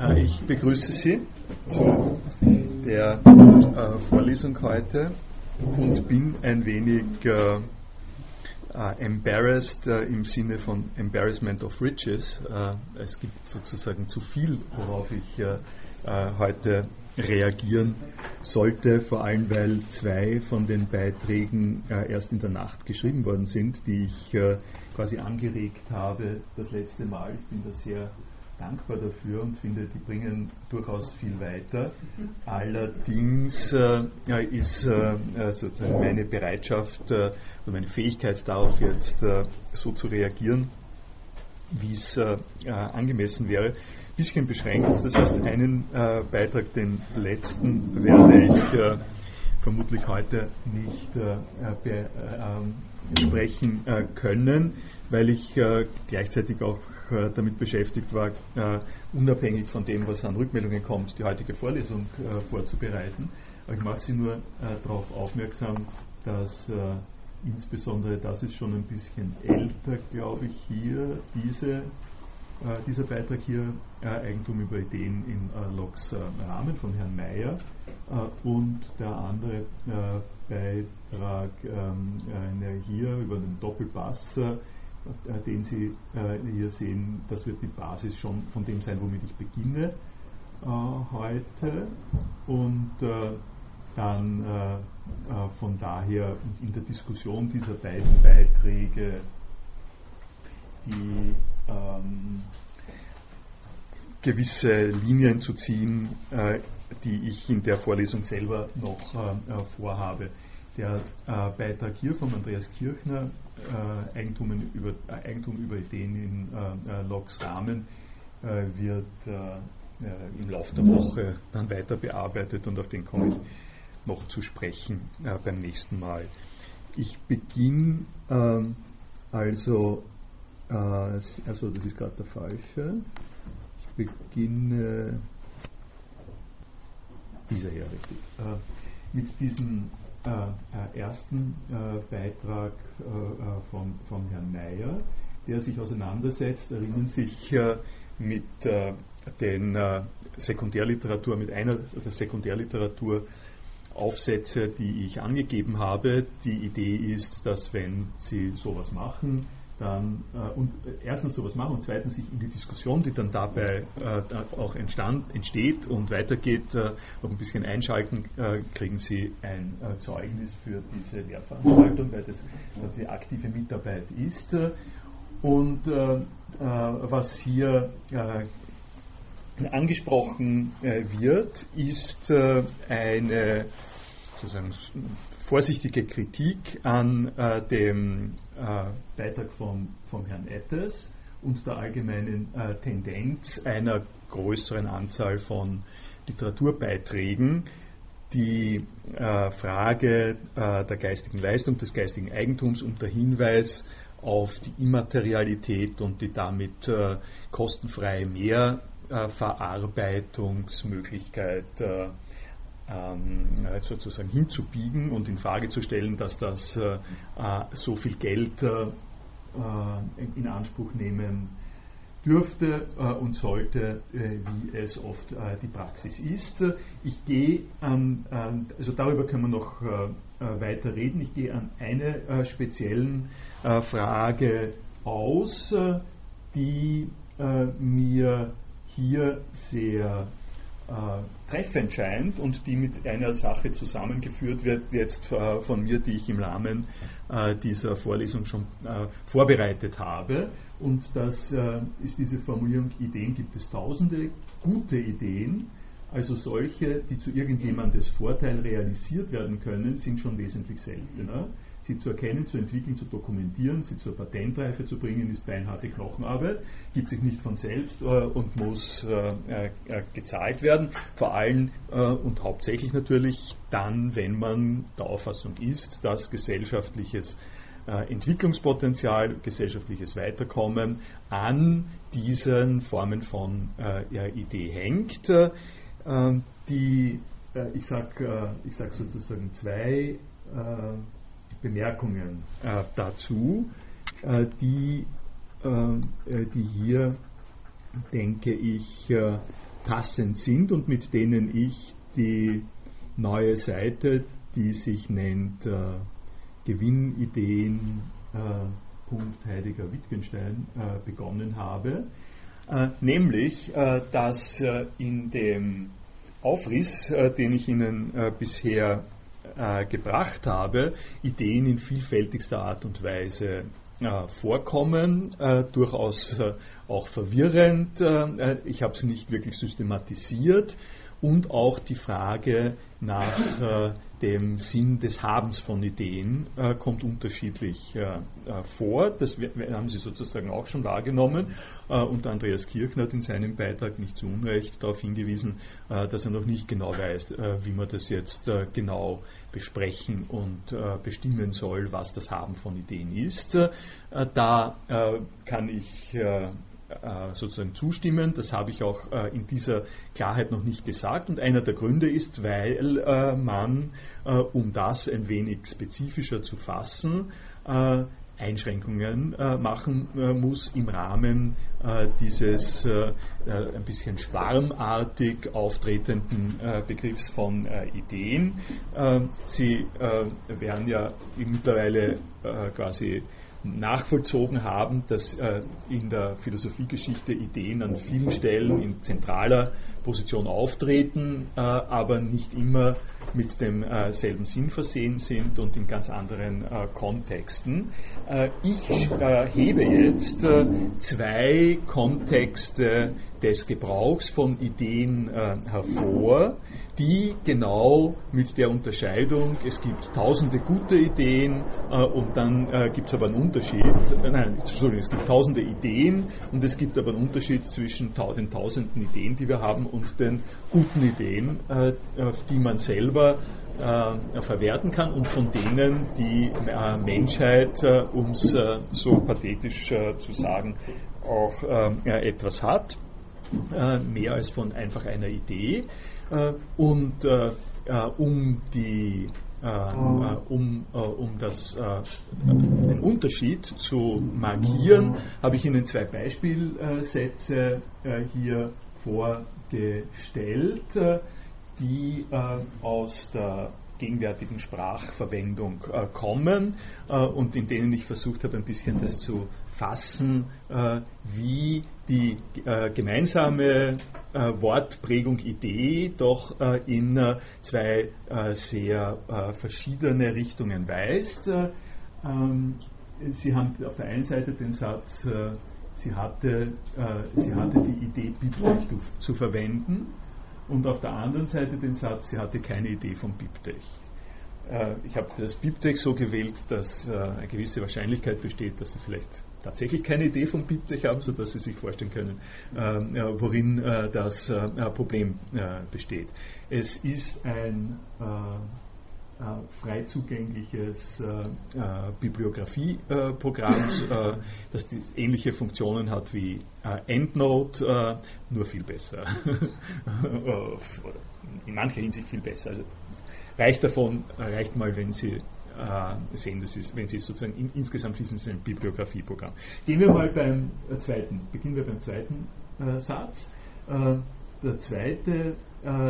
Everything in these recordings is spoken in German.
Äh, ich begrüße Sie zu der äh, Vorlesung heute und bin ein wenig äh, embarrassed im Sinne von Embarrassment of Riches. Es gibt sozusagen zu viel, worauf ich heute reagieren sollte, vor allem weil zwei von den Beiträgen erst in der Nacht geschrieben worden sind, die ich quasi angeregt habe das letzte Mal. Ich bin da sehr dankbar dafür und finde, die bringen durchaus viel weiter. Allerdings äh, ist äh, äh, sozusagen meine Bereitschaft äh, und meine Fähigkeit darauf jetzt äh, so zu reagieren, wie es äh, angemessen wäre, ein bisschen beschränkt. Das heißt, einen Beitrag, den letzten, werde ich vermutlich heute nicht besprechen können, weil ich gleichzeitig auch äh, damit beschäftigt war, äh, unabhängig von dem, was an Rückmeldungen kommt, die heutige Vorlesung äh, vorzubereiten. Aber ich mache Sie nur darauf aufmerksam, dass insbesondere, das ist schon ein bisschen älter, glaube ich, hier, diese, dieser Beitrag hier, Eigentum über Ideen in Loks Rahmen von Herrn Mayer und der andere Beitrag ähm, hier über den Doppelpass äh, den Sie äh, hier sehen, das wird die Basis schon von dem sein, womit ich beginne äh, heute. Und dann von daher in der Diskussion dieser beiden Beiträge die ähm, gewisse Linien zu ziehen, äh, die ich in der Vorlesung selber noch äh, vorhabe. Der äh, Beitrag hier von Andreas Kirchner äh, Eigentum, über, äh, Eigentum über Ideen in äh, Logs Rahmen wird im Laufe der Woche dann weiter bearbeitet und auf den komme ich noch zu sprechen beim nächsten Mal. Ich beginne ähm, also, also das ist gerade der falsche, ich beginne dieser hier richtig, mit diesem äh, äh, ersten äh, Beitrag von, von Herrn Mayer, der sich auseinandersetzt, erinnern sich mit den Sekundärliteratur, mit einer der Sekundärliteratur Aufsätze, die ich angegeben habe. Die Idee ist, dass wenn Sie sowas machen, dann äh, und erstens sowas machen und zweitens sich in die Diskussion, die dann dabei äh, auch entstand, entsteht und weitergeht, äh, noch ein bisschen einschalten, äh, kriegen Sie ein äh, Zeugnis für diese Lehrveranstaltung, weil das die aktive Mitarbeit ist. Und äh, was hier angesprochen wird, ist eine sozusagen vorsichtige Kritik an äh, dem äh, Beitrag von, von Herrn Ettes und der allgemeinen äh, Tendenz einer größeren Anzahl von Literaturbeiträgen, die äh, Frage äh, der geistigen Leistung, des geistigen Eigentums und der Hinweis auf die Immaterialität und die damit äh, kostenfreie Mehrverarbeitungsmöglichkeit sozusagen hinzubiegen und in Frage zu stellen, dass das äh, äh, so viel Geld äh, in Anspruch nehmen dürfte und sollte, wie es oft die Praxis ist. Ich gehe an, also darüber können wir noch weiter reden, ich gehe an einer speziellen Frage aus, die mir hier sehr äh, treffend scheint und die mit einer Sache zusammengeführt wird, jetzt äh, von mir, die ich im Rahmen äh, dieser Vorlesung schon äh, vorbereitet habe. Und das äh, ist diese Formulierung, Ideen gibt es tausende, gute Ideen, also solche, die zu irgendjemandes Vorteil realisiert werden können, sind schon wesentlich seltener sie zu erkennen, zu entwickeln, zu dokumentieren, sie zur Patentreife zu bringen, ist beinharte Knochenarbeit, gibt sich nicht von selbst äh, und muss äh, äh, gezahlt werden. Vor allem äh, und hauptsächlich natürlich dann, wenn man der Auffassung ist, dass gesellschaftliches äh, Entwicklungspotenzial, gesellschaftliches Weiterkommen an diesen Formen von äh, Idee hängt. die, ich sage ich sag sozusagen zwei Bemerkungen äh, dazu, äh, die, äh, die hier denke ich, passend sind und mit denen ich die neue Seite, die sich nennt Gewinnideen. Heidegger Wittgenstein begonnen habe, nämlich dass in dem Aufriss, den ich Ihnen bisher äh, gebracht habe, Ideen in vielfältigster Art und Weise äh, vorkommen, äh, durchaus äh, auch verwirrend. Äh, ich habe sie nicht wirklich systematisiert und auch die Frage nach dem Sinn des Habens von Ideen äh, kommt unterschiedlich äh, äh vor. Das haben Sie sozusagen auch schon wahrgenommen. Äh, und Andreas Kirchner hat in seinem Beitrag nicht zu Unrecht darauf hingewiesen, äh, dass er noch nicht genau weiß, wie man das jetzt genau besprechen und bestimmen soll, was das Haben von Ideen ist. da kann ich äh, sozusagen zustimmen. Das habe ich auch äh, in dieser Klarheit noch nicht gesagt. Und einer der Gründe ist, weil äh, man, um das ein wenig spezifischer zu fassen, Einschränkungen machen muss im Rahmen dieses ein bisschen schwarmartig auftretenden Begriffs von Ideen. Sie werden ja mittlerweile quasi nachvollzogen haben, dass äh, in der Philosophiegeschichte Ideen an vielen Stellen in zentraler Position auftreten, äh, aber nicht immer mit demselben äh, Sinn versehen sind und in ganz anderen äh, Kontexten. Äh, ich hebe jetzt zwei Kontexte des Gebrauchs von Ideen hervor, die genau mit der Unterscheidung, es gibt tausende gute Ideen und dann gibt es aber einen Unterschied, nein, Entschuldigung, es gibt tausende Ideen und es gibt aber einen Unterschied zwischen den tausenden Ideen, die wir haben und den guten Ideen, die man selber äh, verwerten kann und von denen die äh, Menschheit, um es so pathetisch zu sagen, auch etwas hat, mehr als von einfach einer Idee. Äh, und äh, äh, um die um, um das, den Unterschied zu markieren, habe ich Ihnen zwei Beispielsätze hier vorgestellt, die aus der gegenwärtigen Sprachverwendung äh, kommen äh, und in denen ich versucht habe, ein bisschen das zu fassen, äh, wie die äh, gemeinsame äh, Wortprägung Idee doch äh, in zwei sehr verschiedene Richtungen weist. Ähm, Sie haben auf der einen Seite den Satz, sie hatte, sie hatte die Idee, Bibliothek zu verwenden und auf der anderen Seite den Satz, sie hatte keine Idee vom BibTech. Äh, ich habe das BibTech so gewählt, dass äh, eine gewisse Wahrscheinlichkeit besteht, dass Sie vielleicht tatsächlich keine Idee vom BibTech haben, sodass Sie sich vorstellen können, äh, worin das Problem besteht. Es ist ein frei zugängliches Bibliografieprogramm, das ähnliche Funktionen hat wie EndNote, nur viel besser. in mancher Hinsicht viel besser. Also reicht davon, reicht mal, wenn Sie äh, sehen, das ist, wenn Sie sozusagen in, insgesamt wissen, es ist ein Bibliografieprogramm. Gehen wir mal beim äh, zweiten, beginnen wir beim zweiten äh, Satz. Äh, der zweite äh,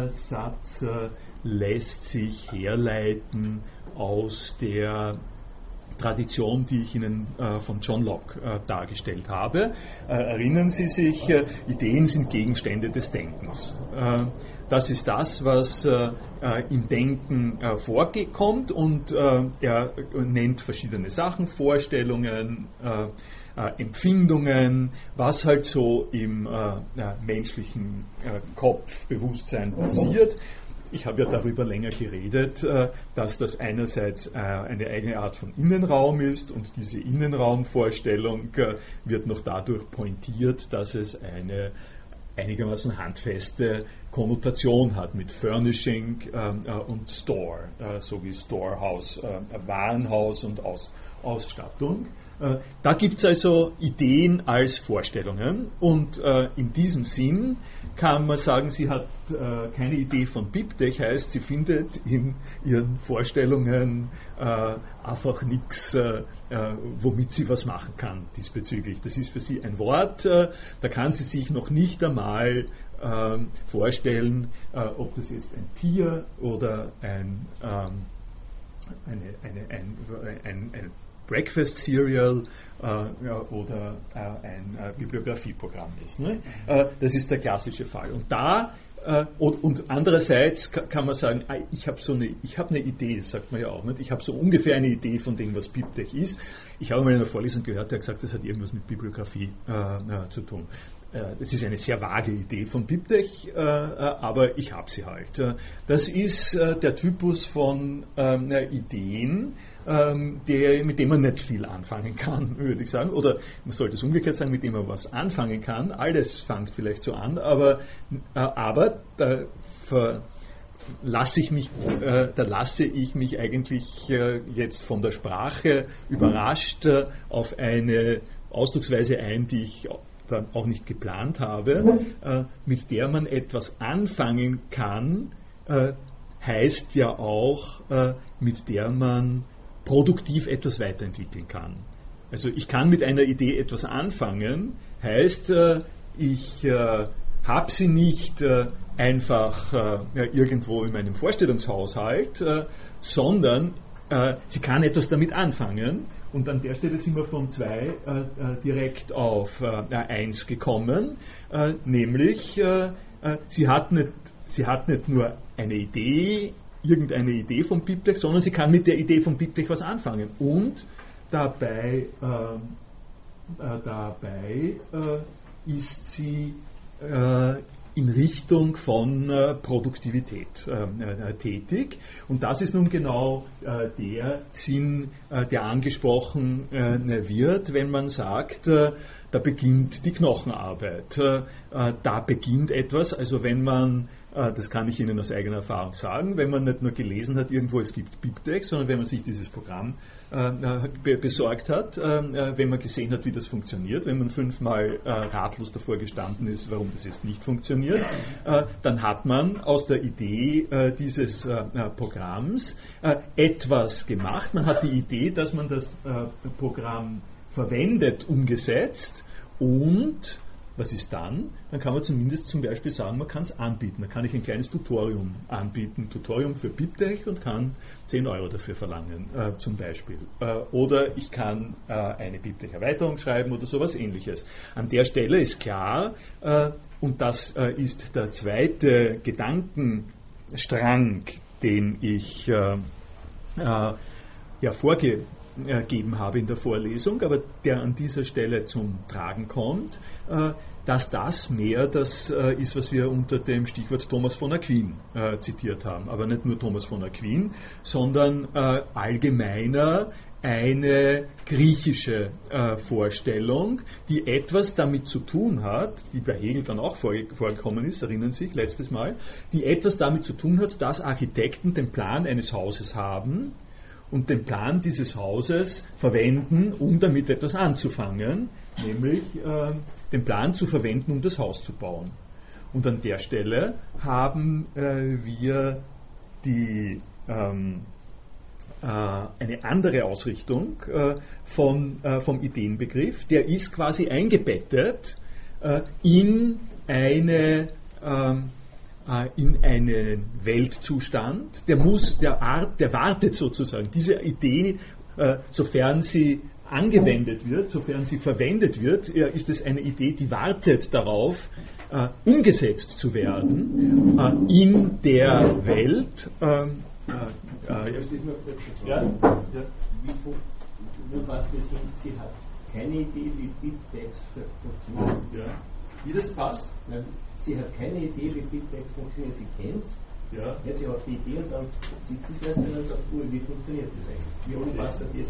Satz äh, lässt sich herleiten aus der Tradition, die ich Ihnen äh, von John Locke äh, dargestellt habe. Äh, erinnern Sie sich, äh, Ideen sind Gegenstände des Denkens. Äh, das ist das, was im Denken vorkommt und er nennt verschiedene Sachen, Vorstellungen, Empfindungen, was halt so im menschlichen Kopf, Bewusstsein passiert. Ich habe ja darüber länger geredet, äh, dass das einerseits äh, eine eigene Art von Innenraum ist und diese Innenraumvorstellung äh, wird noch dadurch pointiert, dass es eine einigermaßen handfeste Konnotation hat mit Furnishing und Store, so wie Storehouse, Warenhaus und Ausstattung. Äh, da gibt es also Ideen als Vorstellungen und äh, in diesem Sinn kann man sagen, sie hat äh, keine Idee von BibTech, heißt, sie findet in ihren Vorstellungen einfach nichts, womit sie was machen kann diesbezüglich. Das ist für sie ein Wort, da kann sie sich noch nicht einmal ähm, vorstellen, ob das jetzt ein Tier oder ein, ähm, eine, eine, ein, ein, ein Breakfast Serial äh, oder äh, ein äh, Bibliografieprogramm ist. Ne? Äh, das ist der klassische Fall. Und da äh, und, andererseits kann man sagen, ah, ich habe so eine, ich eine Idee, sagt man ja auch nicht. Ich habe so ungefähr eine Idee von dem, was BibTech ist. Ich habe mal in einer Vorlesung gehört, der hat gesagt, das hat irgendwas mit Bibliografie äh, zu tun. Das ist eine sehr vage Idee von BibTech, aber ich habe sie halt. Das ist der Typus von ähm, Ideen, ähm, mit dem man nicht viel anfangen kann, würde ich sagen. Oder man sollte es umgekehrt sagen, mit dem man was anfangen kann. Alles fängt vielleicht so an, aber, äh, aber da lasse ich mich, äh, da lasse ich mich eigentlich äh, jetzt von der Sprache überrascht äh, auf eine Ausdrucksweise ein, die ich dann auch nicht geplant habe, äh, mit der man etwas anfangen kann, äh, heißt ja auch, mit der man produktiv etwas weiterentwickeln kann. Also ich kann mit einer Idee etwas anfangen, heißt, äh, ich äh, habe sie nicht äh, einfach irgendwo in meinem Vorstellungshaushalt, sondern sie kann etwas damit anfangen. Und an der Stelle sind wir von 2 direkt auf 1 gekommen, nämlich sie hat, nicht, sie hat nicht nur eine Idee, irgendeine Idee von Biblech, sondern sie kann mit der Idee von Biblech was anfangen. Und dabei, äh, äh, dabei äh, ist sie äh, in Richtung von äh, Produktivität äh, tätig. Und das ist nun genau der Sinn, der angesprochen wird, wenn man sagt, da beginnt die Knochenarbeit. da beginnt etwas, also wenn man äh, das kann ich Ihnen aus eigener Erfahrung sagen, wenn man nicht nur gelesen hat, irgendwo es gibt BibTeX, sondern wenn man sich dieses Programm äh, besorgt hat, äh, wenn man gesehen hat, wie das funktioniert, wenn man fünfmal ratlos davor gestanden ist, warum das jetzt nicht funktioniert, dann hat man aus der Idee dieses Programms etwas gemacht. Man hat die Idee, dass man das Programm verwendet, umgesetzt und was ist dann? Dann kann man zumindest zum Beispiel sagen, man kann es anbieten. Da kann ich ein kleines Tutorium anbieten, Tutorium für BibTech und kann 10 Euro dafür verlangen, äh, zum Beispiel. Äh, oder ich kann äh, eine BibTech-Erweiterung schreiben oder sowas ähnliches. An der Stelle ist klar, äh, und das äh, ist der zweite Gedankenstrang, den ich äh, ja, vorge gegeben habe in der Vorlesung, aber der an dieser Stelle zum Tragen kommt, dass das mehr das äh, ist, was wir unter dem Stichwort Thomas von Aquin äh, zitiert haben. Aber nicht nur Thomas von Aquin, sondern äh, allgemeiner eine griechische äh, Vorstellung, die etwas damit zu tun hat, die bei Hegel dann auch vorgekommen ist, erinnern Sie sich letztes Mal, die etwas damit zu tun hat, dass Architekten den Plan eines Hauses haben, und den Plan dieses Hauses verwenden, um damit etwas anzufangen, nämlich äh, den Plan zu verwenden, um das Haus zu bauen. Und an der Stelle haben äh, wir die, ähm, äh, eine andere Ausrichtung äh, von, äh, vom Ideenbegriff. Der ist quasi eingebettet äh, in eine ähm, in einen Weltzustand, der muss, der Art, der wartet sozusagen. Diese Idee, sofern sie angewendet wird, sofern sie verwendet wird, ist es eine Idee, die wartet darauf, äh, umgesetzt zu werden äh, in der Welt. Äh, äh ja, ja. Nur was sie hat keine Idee, wie BitText funktioniert. Ja. Wie das passt? Nein, sie hat keine Idee, wie BitText funktioniert. Sie kennt es, ja. jetzt sie hat die Idee und dann sitzt sie es erst und sagt, oh, wie funktioniert das eigentlich? Wie okay. passt das? Äh,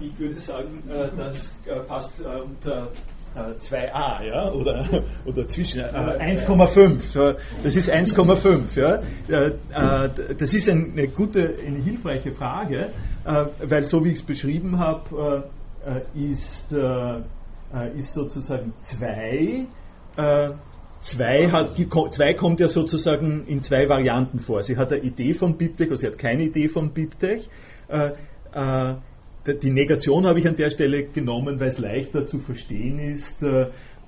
ich würde sagen, äh, das äh, passt unter 2a, ja, oder, oder zwischen 1,5. Das ist 1,5, ja. Das ist eine gute, eine hilfreiche Frage, weil so wie ich es beschrieben habe, ist, ist sozusagen 2. Zwei, hat, zwei kommt ja sozusagen in zwei Varianten vor. Sie hat eine Idee von BibTech oder sie hat keine Idee von BibTech. Die Negation habe ich an der Stelle genommen, weil es leichter zu verstehen ist,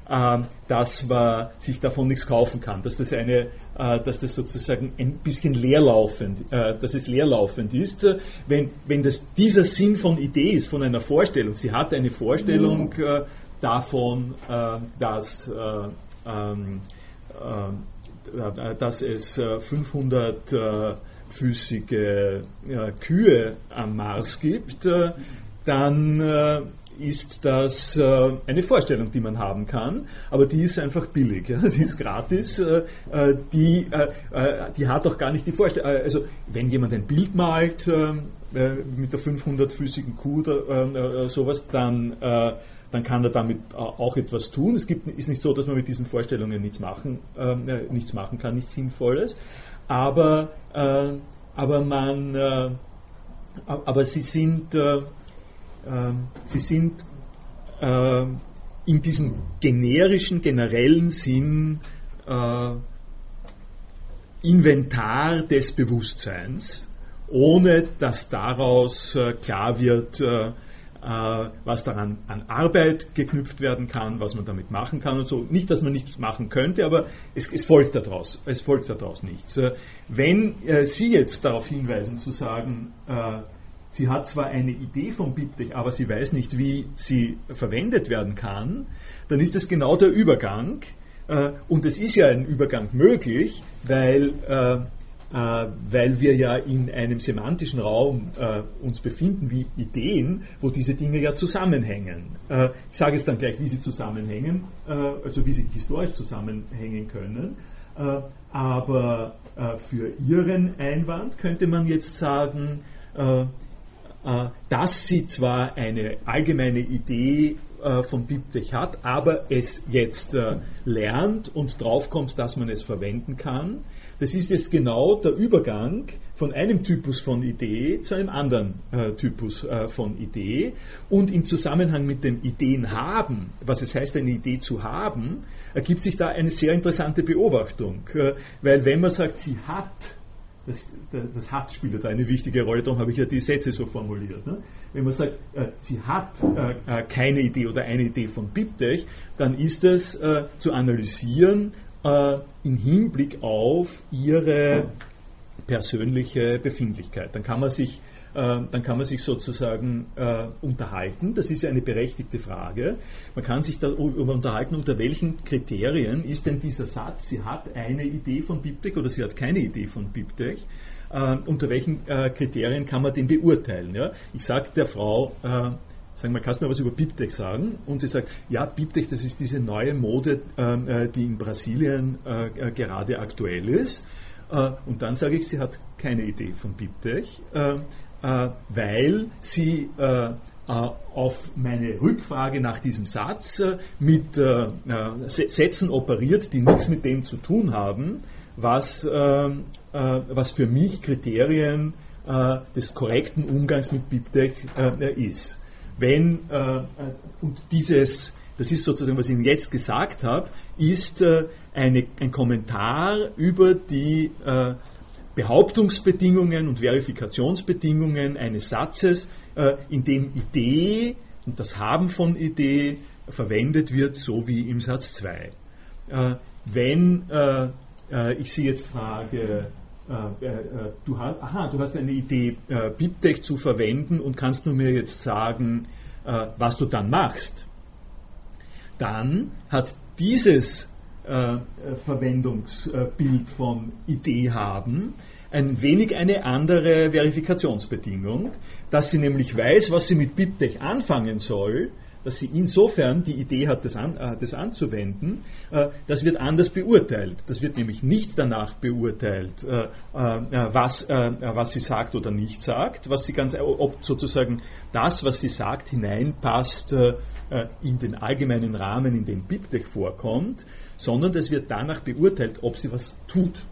ähm, dass man sich davon nichts kaufen kann, dass das eine, äh, dass das sozusagen ein bisschen leerlaufend, äh, dass es leerlaufend ist. Wenn, wenn das dieser Sinn von Idee ist, von einer Vorstellung, sie hat eine Vorstellung äh, davon, dass, ähm, dass es 500 füßige Kühe am Mars gibt, dann ist das äh, eine Vorstellung, die man haben kann, aber die ist einfach billig, ja? die ist gratis, äh, äh die, äh, äh, die hat auch gar nicht die Vorstellung. Äh, also wenn jemand ein Bild malt mit der 500-füßigen Kuh oder sowas, dann, dann kann er damit auch etwas tun. Es gibt, ist nicht so, dass man mit diesen Vorstellungen nichts machen, nichts machen kann, nichts Sinnvolles, aber, aber man, aber sie sind ähm, sie sind äh, in diesem generischen, generellen Sinn äh, Inventar des Bewusstseins, ohne dass daraus äh, klar wird, äh, äh, was daran an Arbeit geknüpft werden kann, was man damit machen kann und so. Nicht, dass man nichts machen könnte, aber es, es folgt daraus. Es folgt daraus nichts. Äh, wenn Sie jetzt darauf hinweisen, zu sagen, Sie hat zwar eine Idee vom BibTech, aber sie weiß nicht, wie sie verwendet werden kann, dann ist das genau der Übergang. Äh, und es ist ja ein Übergang möglich, weil, äh, äh, weil wir ja in einem semantischen Raum uns befinden wie Ideen, wo diese Dinge ja zusammenhängen. ich sage jetzt dann gleich, wie sie zusammenhängen, also wie sie historisch zusammenhängen können. aber für Ihren Einwand könnte man jetzt sagen, äh, dass sie zwar eine allgemeine Idee äh, von BibTech hat, aber es jetzt äh, lernt und draufkommt, dass man es verwenden kann. Das ist jetzt genau der Übergang von einem Typus von Idee zu einem anderen äh, Typus äh, von Idee. Und im Zusammenhang mit dem Ideen haben, was es heißt, eine Idee zu haben, ergibt sich da eine sehr interessante Beobachtung. Äh, weil wenn man sagt, sie hat das, das Hat spielt da eine wichtige Rolle, darum habe ich ja die Sätze so formuliert. Ne? Wenn man sagt, äh, sie hat äh, äh, keine Idee oder eine Idee von BibTech, dann ist das zu analysieren äh, im Hinblick auf ihre persönliche Befindlichkeit. Dann kann man sich äh, dann kann man sich sozusagen äh, unterhalten. Das ist ja eine berechtigte Frage. Man kann sich darüber unterhalten, unter welchen Kriterien ist denn dieser Satz, sie hat eine Idee von BibTech oder sie hat keine Idee von BibTech. Äh, unter welchen äh, Kriterien kann man den beurteilen? Ja? Ich sage der Frau, äh, sagen wir, kannst du mir was über BibTech sagen? Und sie sagt, ja, BibTech, das ist diese neue Mode, ähm, äh, die in Brasilien äh, gerade aktuell ist. Äh, und dann sage ich, sie hat keine Idee von BibTech. Äh, weil sie äh, äh, auf meine Rückfrage nach diesem Satz mit Sätzen operiert, die nichts mit dem zu tun haben, was, was für mich Kriterien des korrekten Umgangs mit BibTech ist. Wenn, und dieses, das ist sozusagen, was ich Ihnen jetzt gesagt habe, ist eine, ein Kommentar über die Behauptungsbedingungen und Verifikationsbedingungen eines Satzes, äh, in dem Idee und das Haben von Idee verwendet wird, so wie im Satz 2. Äh, wenn äh, ich Sie jetzt frage, du, hast, aha, du hast eine Idee, BibTech zu verwenden und kannst du mir jetzt sagen, was du dann machst, dann hat dieses äh, Verwendungsbild von Idee haben, ein wenig eine andere Verifikationsbedingung, dass sie nämlich weiß, was sie mit BibTech anfangen soll, dass sie insofern die Idee hat, das, an, äh, das anzuwenden, äh, das wird anders beurteilt. Das wird nämlich nicht danach beurteilt, äh, äh was, äh, was sie sagt oder nicht sagt, was sie ganz, ob sozusagen das, was sie sagt, hineinpasst in den allgemeinen Rahmen, in dem BibTech vorkommt, sondern das wird danach beurteilt, ob sie was tut.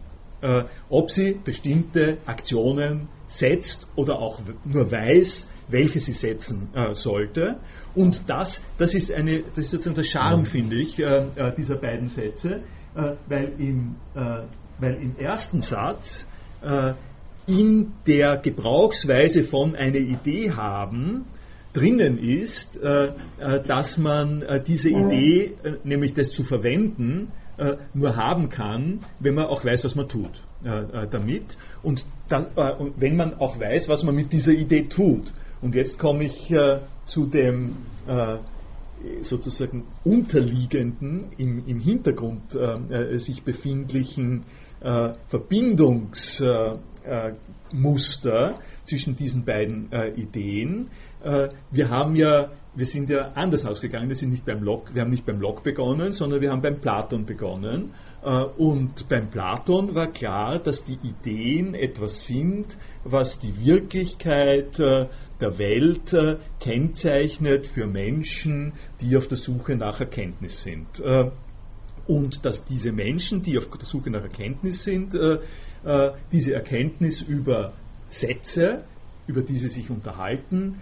Äh, ob sie bestimmte Aktionen setzt oder auch nur weiß, welche sie setzen äh, sollte. Und das, das ist eine, das ist sozusagen der Charme, finde ich, äh, äh dieser beiden Sätze, äh, weil, im, äh, weil im ersten Satz in der Gebrauchsweise von einer Idee haben drinnen ist, dass man diese Idee, nämlich das zu verwenden, äh, nur haben kann, wenn man auch weiß, was man tut äh, äh damit. Und, das, äh, und, wenn man auch weiß, was man mit dieser Idee tut. Und jetzt komme ich äh, zu dem sozusagen unterliegenden, im, im Hintergrund sich befindlichen Verbindungsmuster zwischen diesen beiden Ideen. wir haben ja wir sind ja anders ausgegangen. Wir, sind nicht beim Locke, wir haben nicht beim Locke begonnen, sondern wir haben beim Platon begonnen. Äh, und beim Platon war klar, dass die Ideen etwas sind, was die Wirklichkeit äh, der Welt äh, kennzeichnet für Menschen, die auf der Suche nach Erkenntnis sind. Und dass diese Menschen, die auf der Suche nach Erkenntnis sind, diese Erkenntnis über Sätze, über die sie sich unterhalten,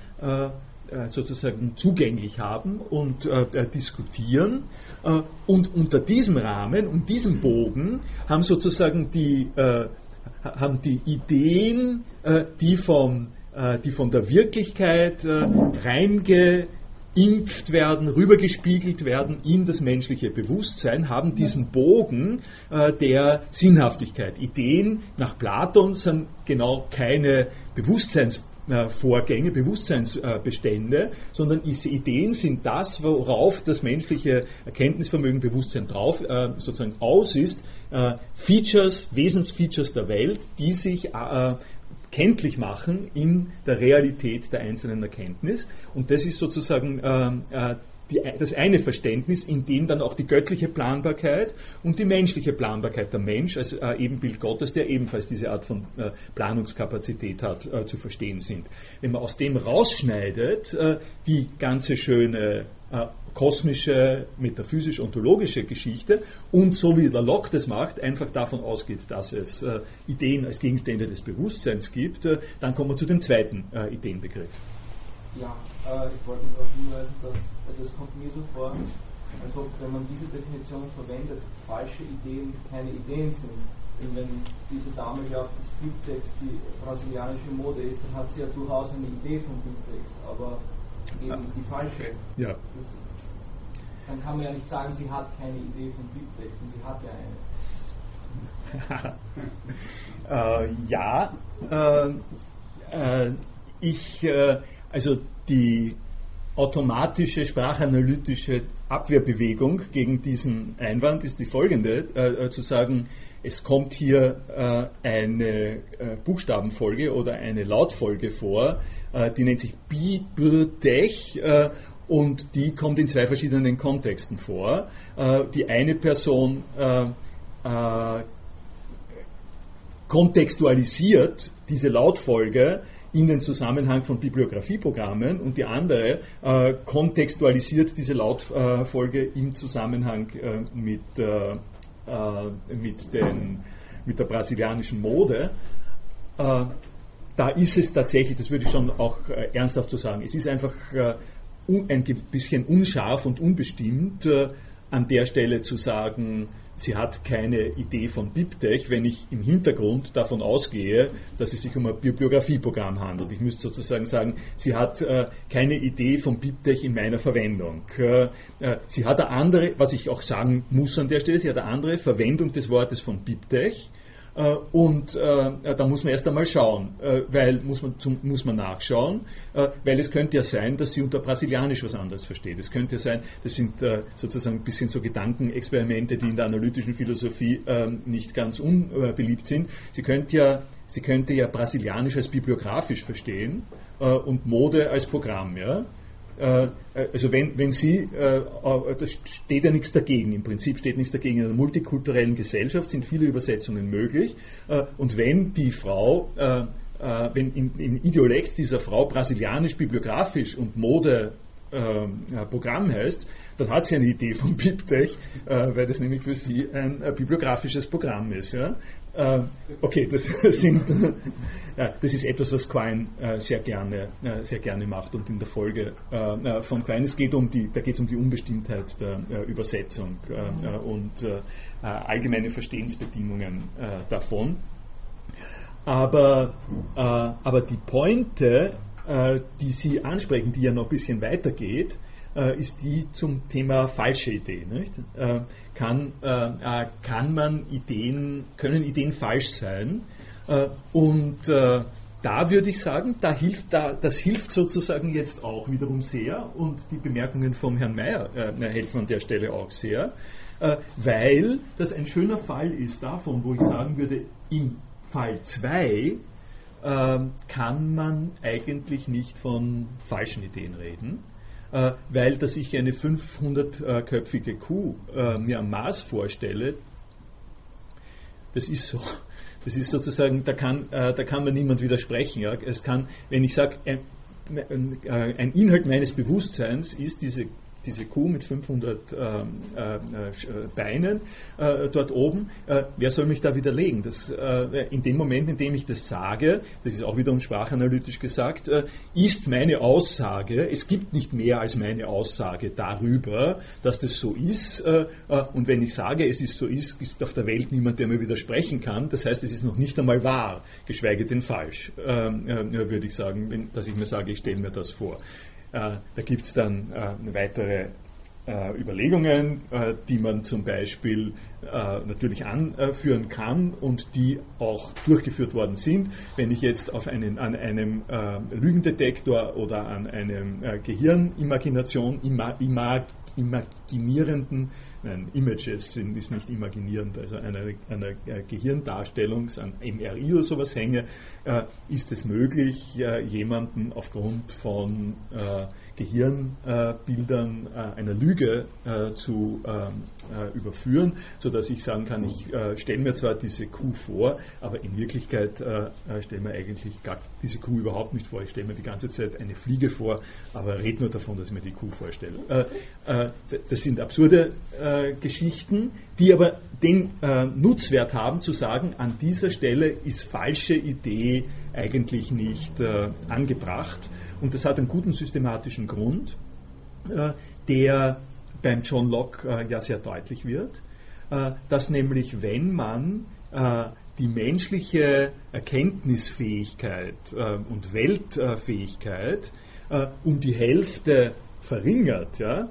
äh, sozusagen zugänglich haben und äh, äh, diskutieren. Äh, und unter diesem Rahmen, um diesem Bogen, haben sozusagen die, äh, haben die Ideen, äh, die, vom, die von der Wirklichkeit reingeimpft werden, rübergespiegelt werden in das menschliche Bewusstsein, haben diesen Bogen der Sinnhaftigkeit. Ideen nach Platon sind genau keine Bewusstseins äh, Vorgänge, Bewusstseinsbestände, sondern diese Ideen sind das, worauf das menschliche Erkenntnisvermögen, Bewusstsein drauf äh, sozusagen aus ist, äh, Features, Wesensfeatures der Welt, die sich kenntlich machen in der Realität der einzelnen Erkenntnis. Und das ist sozusagen die, das eine Verständnis, in dem dann auch die göttliche Planbarkeit und die menschliche Planbarkeit der Mensch als äh, Ebenbild Gottes, der ebenfalls diese Art von äh, Planungskapazität hat, äh, zu verstehen sind. Wenn man aus dem rausschneidet, äh, die ganze schöne äh, kosmische, metaphysisch-ontologische Geschichte und so wie der Locke das macht, einfach davon ausgeht, dass es äh, Ideen als Gegenstände des Bewusstseins gibt, dann kommen wir zu dem zweiten Ideenbegriff. Ja, äh, ich wollte darauf hinweisen, dass, also es kommt mir so vor, als ob, wenn man diese Definition verwendet, falsche Ideen keine Ideen sind. Denn wenn diese Dame glaubt, dass Bibtext die brasilianische Mode ist, dann hat sie ja durchaus eine Idee von Bibtext, aber eben die falsche. Ja. Das, dann kann man ja nicht sagen, sie hat keine Idee von Bibtext, denn sie hat ja eine. äh, ja, äh, äh, ich äh, also die automatische sprachanalytische Abwehrbewegung gegen diesen Einwand ist die folgende, äh, äh zu sagen, es kommt hier äh, eine äh, Buchstabenfolge oder eine Lautfolge vor, äh, die nennt sich Bibliothek äh, und die kommt in zwei verschiedenen Kontexten vor. die eine Person kontextualisiert diese Lautfolge in den Zusammenhang von Bibliografieprogrammen und die andere äh, kontextualisiert diese Lautfolge im Zusammenhang äh, mit, äh, äh mit, den, mit der brasilianischen Mode. Äh, da ist es tatsächlich, das würde ich schon auch äh, ernsthaft so sagen, es ist einfach ein bisschen unscharf und unbestimmt an der Stelle zu sagen, sie hat keine Idee von BibTech, wenn ich im Hintergrund davon ausgehe, dass es sich um ein Bibliografieprogramm handelt. Ich müsste sozusagen sagen, sie hat äh, keine Idee von BibTech in meiner Verwendung. Äh, äh, sie hat eine andere, was ich auch sagen muss an der Stelle, sie hat eine andere Verwendung des Wortes von BibTech und äh, da muss man erst einmal schauen, äh, weil muss man, zum, muss man nachschauen, äh, weil es könnte ja sein, dass sie unter Brasilianisch was anderes versteht. Es könnte ja sein, das sind äh, sozusagen ein bisschen so Gedankenexperimente, die in der analytischen Philosophie ähm, nicht ganz unbeliebt sind. Sie könnte ja, sie könnte ja Brasilianisch als bibliografisch verstehen äh, und Mode als Programm. Ja? Äh, also wenn, wenn Sie, äh, äh, da steht ja nichts dagegen, im Prinzip steht nichts dagegen, in einer multikulturellen Gesellschaft sind viele Übersetzungen möglich. Und wenn die Frau, wenn im Ideolekt dieser Frau brasilianisch, bibliografisch und Mode Programm heißt, dann hat sie eine Idee von BibTech, weil das nämlich für sie ein bibliografisches Programm ist. Okay, das, sind, das ist etwas, was Quine sehr, gerne, sehr gerne macht und in der Folge von Quine, es geht um die, da geht es um die Unbestimmtheit der Übersetzung und allgemeine Verstehensbedingungen davon. Aber, äh, aber die Pointe, äh, die Sie ansprechen, die ja noch ein bisschen weitergeht, äh, ist die zum Thema falsche Ideen. Äh, kann, äh, kann man Ideen, können Ideen falsch sein? Äh, und da würde ich sagen, da hilft, da, das hilft sozusagen jetzt auch wiederum sehr und die Bemerkungen vom Herrn Mayer äh, helfen an der Stelle auch sehr, äh, weil das ein schöner Fall ist davon, wo ich sagen würde, im Fall 2 äh, kann man eigentlich nicht von falschen Ideen reden, äh, weil dass ich eine 500-köpfige Kuh äh, mir am Mars vorstelle, das ist so. Das ist sozusagen, da kann, äh, da kann man niemand widersprechen. Ja. Es kann, wenn ich sage, ein, ein Inhalt meines Bewusstseins ist diese diese Kuh mit 500 ähm, äh, äh, Beinen äh, dort oben, äh, wer soll mich da widerlegen? Das, äh, in dem Moment, in dem ich das sage, das ist auch wiederum sprachanalytisch gesagt, äh, ist meine Aussage, es gibt nicht mehr als meine Aussage darüber, dass das so ist. und wenn ich sage, es ist so ist, ist auf der Welt niemand, der mir widersprechen kann. Das heißt, es ist noch nicht einmal wahr, geschweige denn falsch, ähm, würde ich sagen, wenn, dass ich mir sage, ich stelle mir das vor. Äh, da gibt es dann äh, weitere äh, Überlegungen, die man zum Beispiel natürlich anführen kann und die auch durchgeführt worden sind. Wenn ich jetzt auf einen, an einem Lügendetektor oder an einem Gehirnimagination, ima, ima, imaginierenden Nein, Images sind, ist nicht imaginierend, also einer eine Gehirndarstellung, an MRI oder sowas hänge, äh, ist es möglich, äh, jemanden aufgrund von äh, Gehirnbildern äh, einer Lüge äh, zu ähm, äh, überführen, sodass ich sagen kann, ich stelle mir zwar diese Kuh vor, aber in Wirklichkeit stelle mir eigentlich gar diese Kuh überhaupt nicht vor. Ich stelle mir die ganze Zeit eine Fliege vor, aber rede nur davon, dass ich mir die Kuh vorstelle. das sind absurde Geschichten, die aber den Nutzwert haben, zu sagen, an dieser Stelle ist falsche Idee eigentlich nicht angebracht. Und das hat einen guten systematischen Grund, äh, der beim John Locke äh, ja sehr deutlich wird, äh, dass nämlich wenn man die menschliche Erkenntnisfähigkeit und Weltfähigkeit um die Hälfte verringert, ja,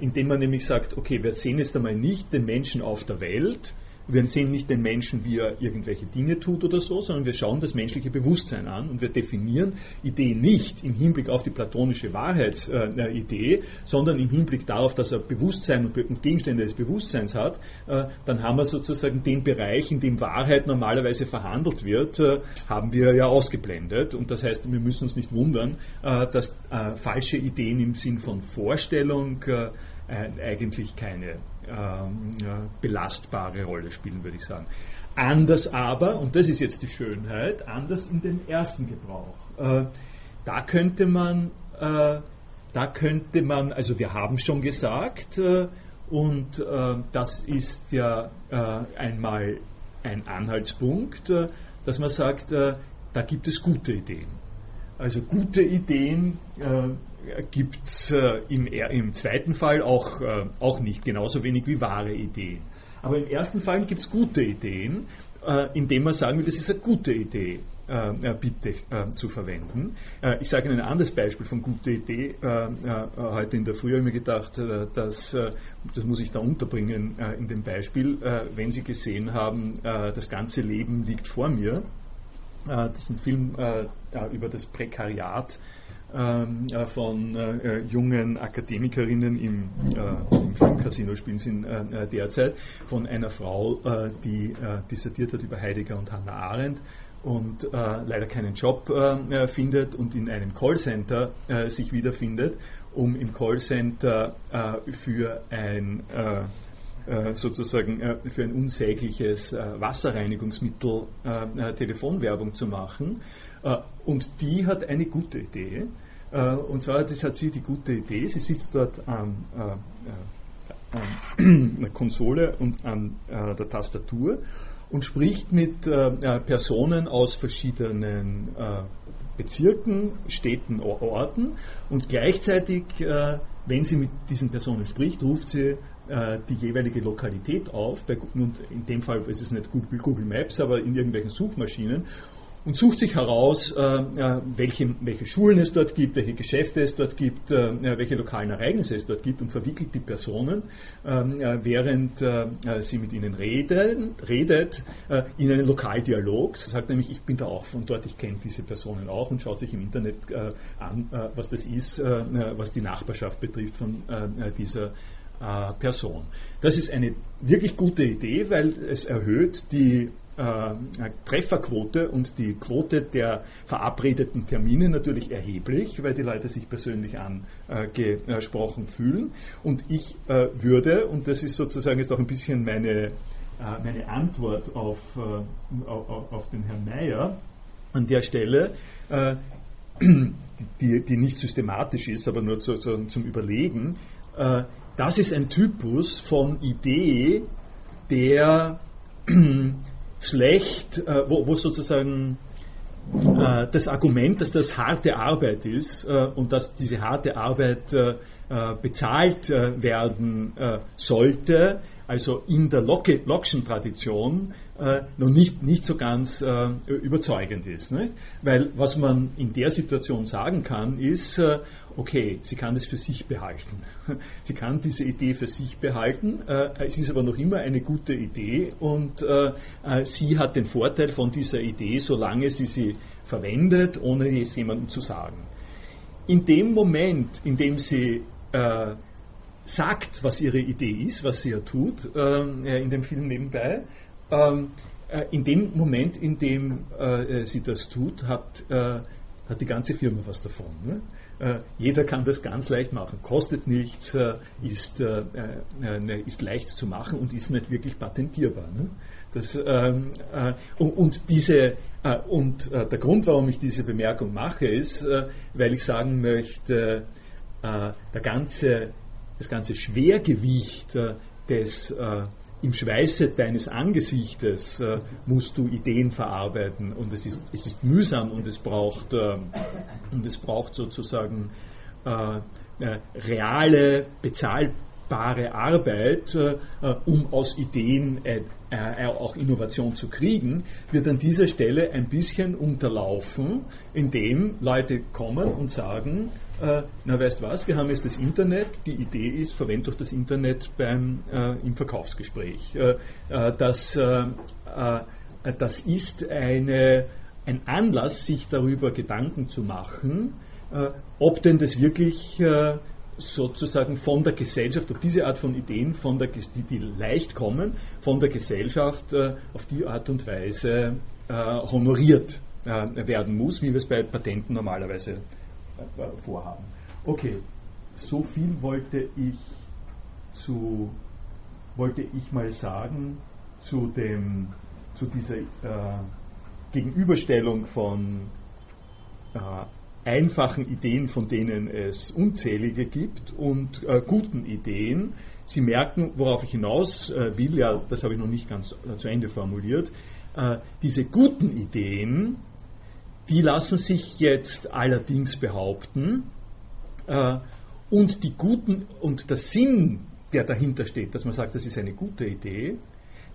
indem man nämlich sagt, okay, wir sehen jetzt einmal nicht den Menschen auf der Welt, wir sehen nicht den Menschen, wie er irgendwelche Dinge tut oder so, sondern wir schauen das menschliche Bewusstsein an und wir definieren Ideen nicht im Hinblick auf die platonische Wahrheitsidee, äh, sondern im Hinblick darauf, dass er Bewusstsein und Gegenstände des Bewusstseins hat. Äh, dann haben wir sozusagen den Bereich, in dem Wahrheit normalerweise verhandelt wird, äh, haben wir ja ausgeblendet. Und das heißt, wir müssen uns nicht wundern, äh, dass äh, falsche Ideen im Sinn von Vorstellung äh, eigentlich keine belastbare Rolle spielen, würde ich sagen. Anders aber, und das ist jetzt die Schönheit, anders in dem ersten Gebrauch. Äh, da könnte man, äh, da könnte man, also wir haben schon gesagt, äh, und das ist ja einmal ein Anhaltspunkt, dass man sagt, da gibt es gute Ideen. Also gute Ideen gibt es äh, im, im, zweiten Fall auch, äh, auch nicht, genauso wenig wie wahre Ideen. Aber im ersten Fall gibt es gute Ideen, äh, indem man sagen will, das ist eine gute Idee, äh, äh, bitte äh, zu verwenden. ich sage Ihnen ein anderes Beispiel von guter Idee. heute in der Früh habe ich mir gedacht, dass, das muss ich da unterbringen in dem Beispiel, wenn Sie gesehen haben, das ganze Leben liegt vor mir. das ist ein Film über das Prekariat ähm, äh, von äh, jungen Akademikerinnen im, äh, im Filmcasino spielen sie äh, derzeit, von einer Frau, äh, die äh, dissertiert hat über Heidegger und Hannah Arendt und äh, leider keinen Job äh, findet und in einem Callcenter äh, sich wiederfindet, um im Callcenter für ein sozusagen für ein unsägliches Wasserreinigungsmittel Telefonwerbung zu machen. und die hat eine gute Idee, Äh, und zwar das hat sie die gute Idee, sie sitzt dort an, äh, an der Konsole und an äh, der Tastatur und spricht mit äh, Personen aus verschiedenen äh, Bezirken, Städten, Orten und gleichzeitig, äh, wenn sie mit diesen Personen spricht, ruft sie äh, die jeweilige Lokalität auf, bei, und in dem Fall ist es nicht Google, Google Maps, aber in irgendwelchen Suchmaschinen und sucht sich heraus, äh, äh, welche, welche Schulen es dort gibt, welche Geschäfte es dort gibt, äh, welche lokalen Ereignisse es dort gibt und verwickelt die Personen, ähm, während sie mit ihnen reden, redet, in einen Lokaldialog. Sie sagt nämlich, ich bin da auch von dort, ich kenne diese Personen auch und schaut sich im Internet an, was das ist, was die Nachbarschaft betrifft von dieser Person. Das ist eine wirklich gute Idee, weil es erhöht die äh, Trefferquote und die Quote der verabredeten Termine natürlich erheblich, weil die Leute sich persönlich angesprochen fühlen. Und ich äh, würde, und das ist sozusagen jetzt auch ein bisschen meine, äh, meine Antwort auf, äh, auf, den Herrn Mayer an der Stelle, äh, die, die nicht systematisch ist, aber nur zu, zu, zum Überlegen, äh, das ist ein Typus von Idee, der schlecht, äh, wo, wo, sozusagen äh, das Argument, dass das harte Arbeit ist äh, und dass diese harte Arbeit äh, äh, bezahlt werden sollte, also in der Lockschen Tradition äh, noch nicht, nicht so ganz äh, überzeugend ist. Nicht? Weil was man in der Situation sagen kann, ist, äh, okay, sie kann es für sich behalten. Sie kann diese Idee für sich behalten, äh, es ist aber noch immer eine gute Idee und äh, äh, sie hat den Vorteil von dieser Idee, solange sie sie verwendet, ohne es jemandem zu sagen. In dem Moment, in dem sie sagt, was ihre Idee ist, was sie ja tut, in dem Film nebenbei, ähm, äh, in dem Moment, in dem äh, sie das tut, hat, äh, hat die ganze Firma was davon. Ne? Äh, jeder kann das ganz leicht machen, kostet nichts, äh, ist, äh, ne, ist leicht zu machen und ist nicht wirklich patentierbar. Ne? Das, ähm, und, diese, und der Grund, warum ich diese Bemerkung mache, ist, weil ich sagen möchte, ganze, das ganze Schwergewicht des im Schweiße deines Angesichtes äh, musst du Ideen verarbeiten. Und es ist, es ist mühsam und es braucht, äh, und es braucht sozusagen äh, äh reale, bezahlbare Arbeit, äh, um aus Ideen äh, auch Innovation zu kriegen, wird an dieser Stelle ein bisschen unterlaufen, indem Leute kommen und sagen, äh, na weißt was, wir haben jetzt das Internet, die Idee ist, verwende doch das Internet beim, äh, im Verkaufsgespräch. Äh, äh das, äh, äh, das ist eine, ein Anlass, sich darüber Gedanken zu machen, ob denn das wirklich sozusagen von der Gesellschaft, ob diese Art von Ideen, von der, die, die leicht kommen, von der Gesellschaft auf die Art und Weise honoriert werden muss, wie wir es bei Patenten normalerweise vorhaben. Okay, so viel wollte ich zu wollte ich mal sagen zu dem zu dieser äh, Gegenüberstellung von äh, einfachen Ideen, von denen es unzählige gibt, und äh, guten Ideen. Sie merken, worauf ich hinaus äh, will, ja, das habe ich noch nicht ganz äh, zu Ende formuliert. Äh, diese guten Ideen die lassen sich jetzt allerdings behaupten äh, und die guten und der Sinn, der dahinter steht, dass man sagt, das ist eine gute Idee,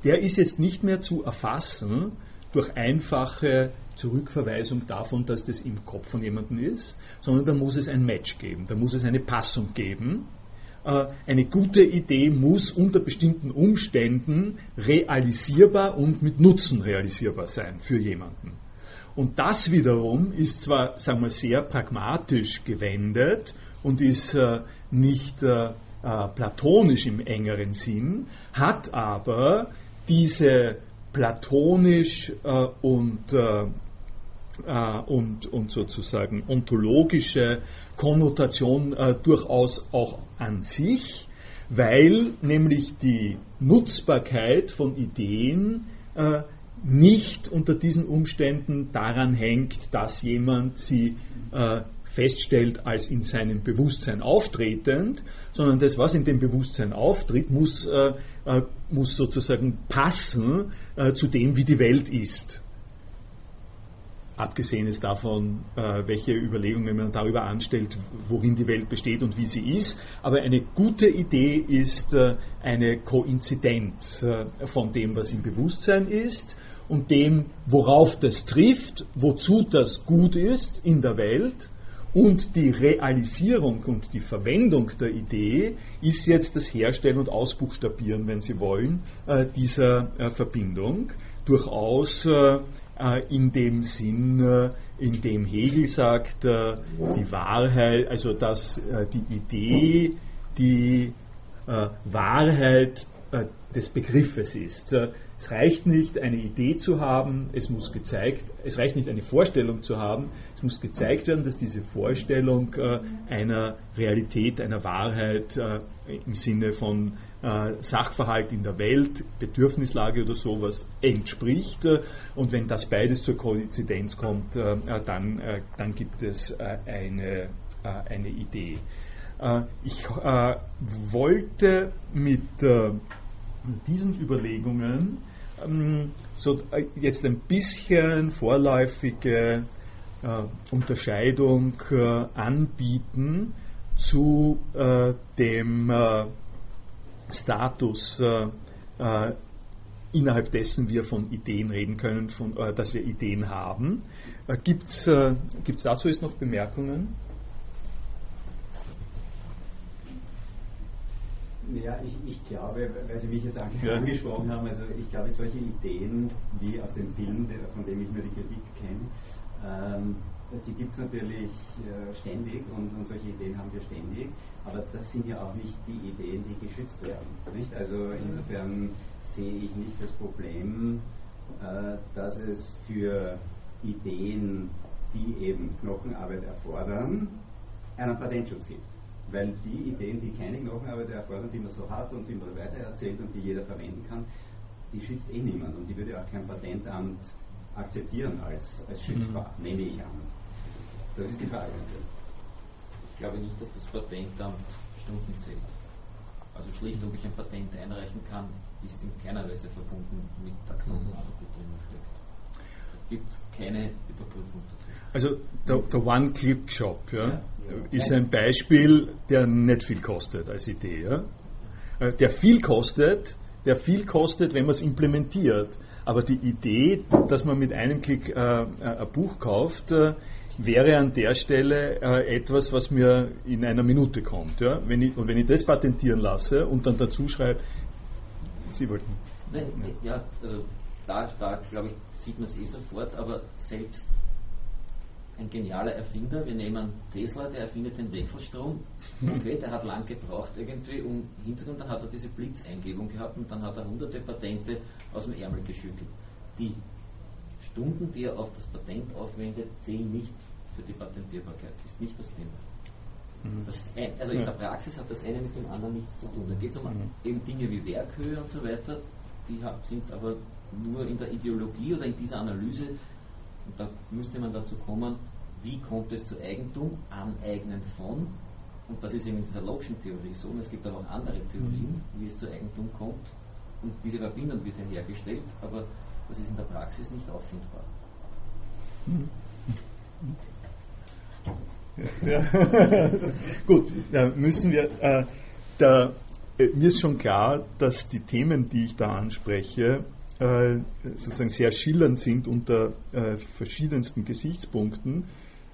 der ist jetzt nicht mehr zu erfassen durch einfache Zurückverweisung davon, dass das im Kopf von jemandem ist, sondern da muss es ein Match geben, da muss es eine Passung geben. Äh, eine gute Idee muss unter bestimmten Umständen realisierbar und mit Nutzen realisierbar sein für jemanden. Und das wiederum ist zwar, sagen wir, sehr pragmatisch gewendet und ist äh, nicht äh, äh, platonisch im engeren Sinn, hat aber diese platonisch äh, und, äh, äh, und, und sozusagen ontologische Konnotation durchaus auch an sich, weil nämlich die Nutzbarkeit von Ideen nicht unter diesen Umständen daran hängt, dass jemand sie äh, feststellt als in seinem Bewusstsein auftretend, sondern das, was in dem Bewusstsein auftritt, muss, äh, äh, muss sozusagen passen äh, zu dem, wie die Welt ist. Abgesehen ist davon, äh, welche Überlegungen man darüber anstellt, worin die Welt besteht und wie sie ist. Aber eine gute Idee ist eine Koinzidenz von dem, was im Bewusstsein ist und dem, worauf das trifft, wozu das gut ist in der Welt und die Realisierung und die Verwendung der Idee ist jetzt das Herstellen und Ausbuchstabieren, wenn Sie wollen, äh, dieser äh, Verbindung. Durchaus äh, in dem Sinn, in dem Hegel sagt, die Wahrheit, also dass die Idee die Wahrheit des Begriffes ist. Es reicht nicht, eine Idee zu haben, es muss gezeigt, es reicht nicht, eine Vorstellung zu haben, es muss gezeigt werden, dass diese Vorstellung äh, einer Realität, einer Wahrheit äh, im Sinne von äh, Sachverhalt in der Welt, Bedürfnislage oder sowas entspricht. Und wenn das beides zur Koinzidenz kommt, äh, äh, dann, äh, dann gibt es eine, eine Idee. ich wollte mit diesen Überlegungen so äh, jetzt ein bisschen vorläufige äh, Unterscheidung äh, anbieten zu dem Status, innerhalb dessen wir von Ideen reden können, von, dass wir Ideen haben. Gibt es dazu jetzt noch Bemerkungen? Ja, ich, ich glaube, weil Sie mich jetzt ja. angesprochen haben, also ich glaube, solche Ideen wie aus dem Film, von dem ich nur die Kritik kenne, ähm, die gibt es natürlich äh, ständig und, und, solche Ideen haben wir ständig, aber das sind ja auch nicht die Ideen, die geschützt werden. Nicht? Also insofern sehe ich nicht das Problem, äh, dass es für Ideen, die eben Knochenarbeit erfordern, einen Patentschutz gibt. Weil die Ideen, die keine Knochenarbeit erfordern, die man so hat und die man weitererzählt und die jeder verwenden kann, die schützt eh niemand und die würde auch kein Patentamt akzeptieren als, als schützbar, mhm. nehme ich an. Das ist die Frage. Ich glaube nicht, dass das Patentamt Stunden zählt. Also schlicht, ob ich ein Patent einreichen kann, ist in keiner Weise verbunden mit der Knochenarbeit, die drin steckt. Da gibt es keine Überprüfung dazu. Also der, der One-Click-Shop ja, ja, ist ein Beispiel, der nicht viel kostet als Idee. Ja? Äh, der viel kostet, der viel kostet, wenn man es implementiert. Aber die Idee, dass man mit einem Klick äh, äh, ein Buch kauft, äh, wäre an der Stelle äh, etwas, was mir in einer Minute kommt. Ja? Wenn ich, und wenn ich das patentieren lasse und dann dazu schreibe, Sie wollten. Nein, ja, äh, da, da glaube ich, sieht man es eh sofort, aber selbst ein genialer Erfinder. Wir nehmen Tesla, der erfindet den Wechselstrom. Okay, der hat lang gebraucht irgendwie, um hinzukommen. Dann hat er diese Blitzeingebung gehabt und dann hat er hunderte Patente aus dem Ärmel geschüttelt. Die Stunden, die er auf das Patent aufwendet, zählen nicht für die Patentierbarkeit. Ist nicht das Thema. Mhm. Das, also in der Praxis hat das eine mit dem anderen nichts zu tun. Da geht es um mhm. eben Dinge wie Werkhöhe und so weiter, die sind aber nur in der Ideologie oder in dieser Analyse und da müsste man dazu kommen, wie kommt es zu Eigentum, aneignen von, und das ist eben in dieser Logischen Theorie so, und es gibt aber auch andere Theorien, wie es zu Eigentum kommt, und diese Verbindung wird hergestellt, aber das ist in der Praxis nicht auffindbar. Ja. Gut, da müssen wir, äh, da, äh, mir ist schon klar, dass die Themen, die ich da anspreche, äh, sozusagen sehr schillernd sind unter äh, verschiedensten Gesichtspunkten.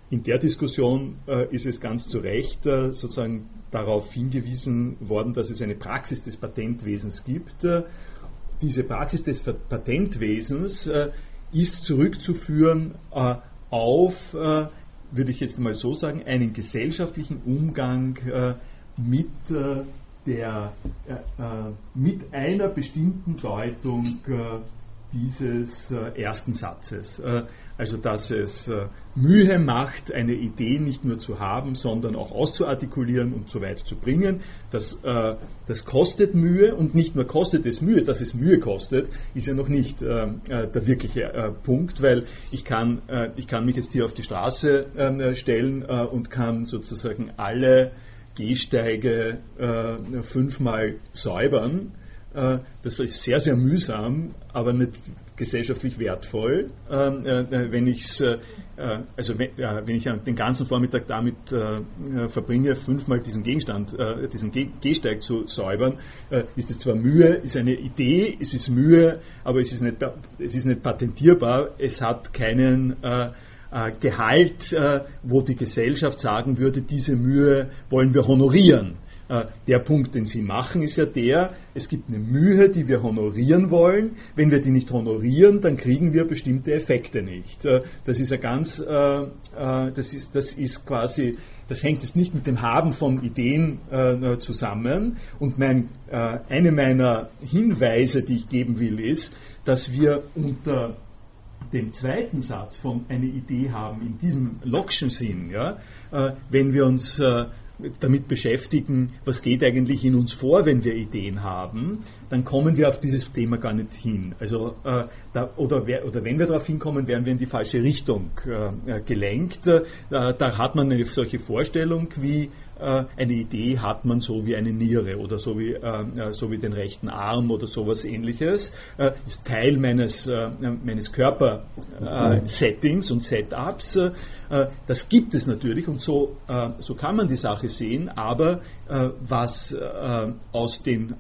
In der Diskussion äh, ist es ganz zu Recht sozusagen darauf hingewiesen worden, dass es eine Praxis des Patentwesens gibt. diese Praxis des Patentwesens ist zurückzuführen auf, würde ich jetzt mal so sagen, einen gesellschaftlichen Umgang mit der äh, äh, mit einer bestimmten Deutung äh, dieses ersten Satzes. Also dass es Mühe macht, eine Idee nicht nur zu haben, sondern auch auszuartikulieren und so weit zu bringen. Das, das kostet Mühe und nicht nur kostet es Mühe, dass es Mühe kostet, ist ja noch nicht der wirkliche Punkt, weil ich kann, ich kann mich jetzt hier auf die Straße stellen und kann sozusagen alle Gehsteige fünfmal säubern. Das ist sehr, sehr mühsam, aber nicht gesellschaftlich wertvoll, ähm, äh, äh, wenn ich äh, also wenn, wenn, ich den ganzen Vormittag damit verbringe, fünfmal diesen Gegenstand, diesen Gehsteig zu säubern, ist es zwar Mühe, ist eine Idee, es ist Mühe, aber es ist nicht, es ist nicht patentierbar, es hat keinen Gehalt, wo die Gesellschaft sagen würde, diese Mühe wollen wir honorieren. Äh, der Punkt, den Sie machen, ist ja der, es gibt eine Mühe, die wir honorieren wollen. Wenn wir die nicht honorieren, dann kriegen wir bestimmte Effekte nicht. Äh, das ist ja ganz, äh, das ist, das ist quasi, das hängt jetzt nicht mit dem Haben von Ideen zusammen. Und mein, eine meiner Hinweise, die ich geben will, ist, dass wir unter dem zweiten Satz von eine Idee haben in diesem Lockschen Sinn, ja, wenn wir uns damit beschäftigen, was geht eigentlich in uns vor, wenn wir Ideen haben, dann kommen wir auf dieses Thema gar nicht hin. Also, äh, da, oder, oder, wenn wir darauf hinkommen, werden wir in die falsche Richtung äh, gelenkt. Äh, da hat man eine solche Vorstellung wie äh, eine Idee hat man so wie eine Niere oder so wie, äh, äh, so wie den rechten Arm oder sowas ähnliches. ist Teil meines, meines Körpersettings und Setups. das gibt es natürlich und so, so kann man die Sache sehen, aber was aus den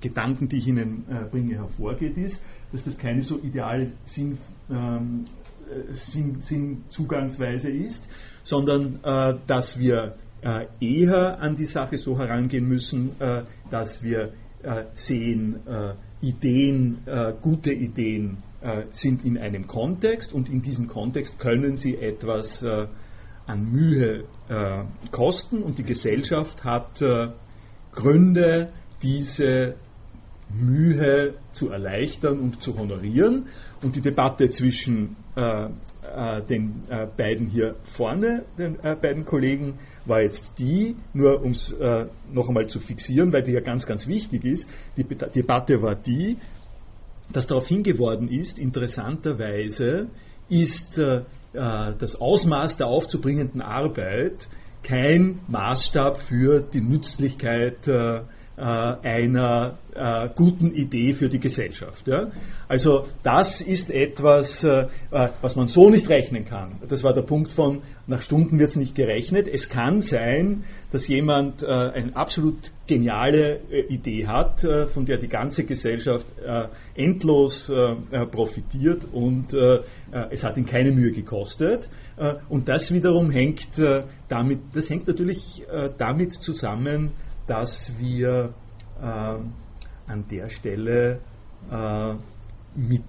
Gedanken, die ich Ihnen bringe, hervorgeht, ist, dass das keine so ideale Sinn, ähm, Sinn, Sinnzugangsweise ist, sondern dass wir äh, eher an die Sache so herangehen müssen, äh, dass wir äh, sehen, Ideen, gute Ideen sind in einem Kontext und in diesem Kontext können sie etwas an Mühe kosten und die Gesellschaft hat Gründe, diese Mühe zu erleichtern und zu honorieren. Und die Debatte zwischen äh, äh, den äh, beiden hier vorne, den beiden Kollegen, war jetzt die, nur um es äh, noch einmal zu fixieren, weil die ja ganz, ganz wichtig ist, die Debatte war die, dass darauf hingeworden ist, interessanterweise ist äh, äh, das Ausmaß der aufzubringenden Arbeit kein Maßstab für die Nützlichkeit äh, äh, einer äh, guten Idee für die Gesellschaft. Ja? Also das ist etwas, äh, äh, was man so nicht rechnen kann. Das war der Punkt von, nach Stunden wird es nicht gerechnet. Es kann sein, dass jemand äh, eine absolut geniale äh, Idee hat, von der die ganze Gesellschaft endlos profitiert und es hat ihn keine Mühe gekostet. und das wiederum hängt damit, das hängt natürlich damit zusammen, dass wir äh, an der Stelle äh, mit,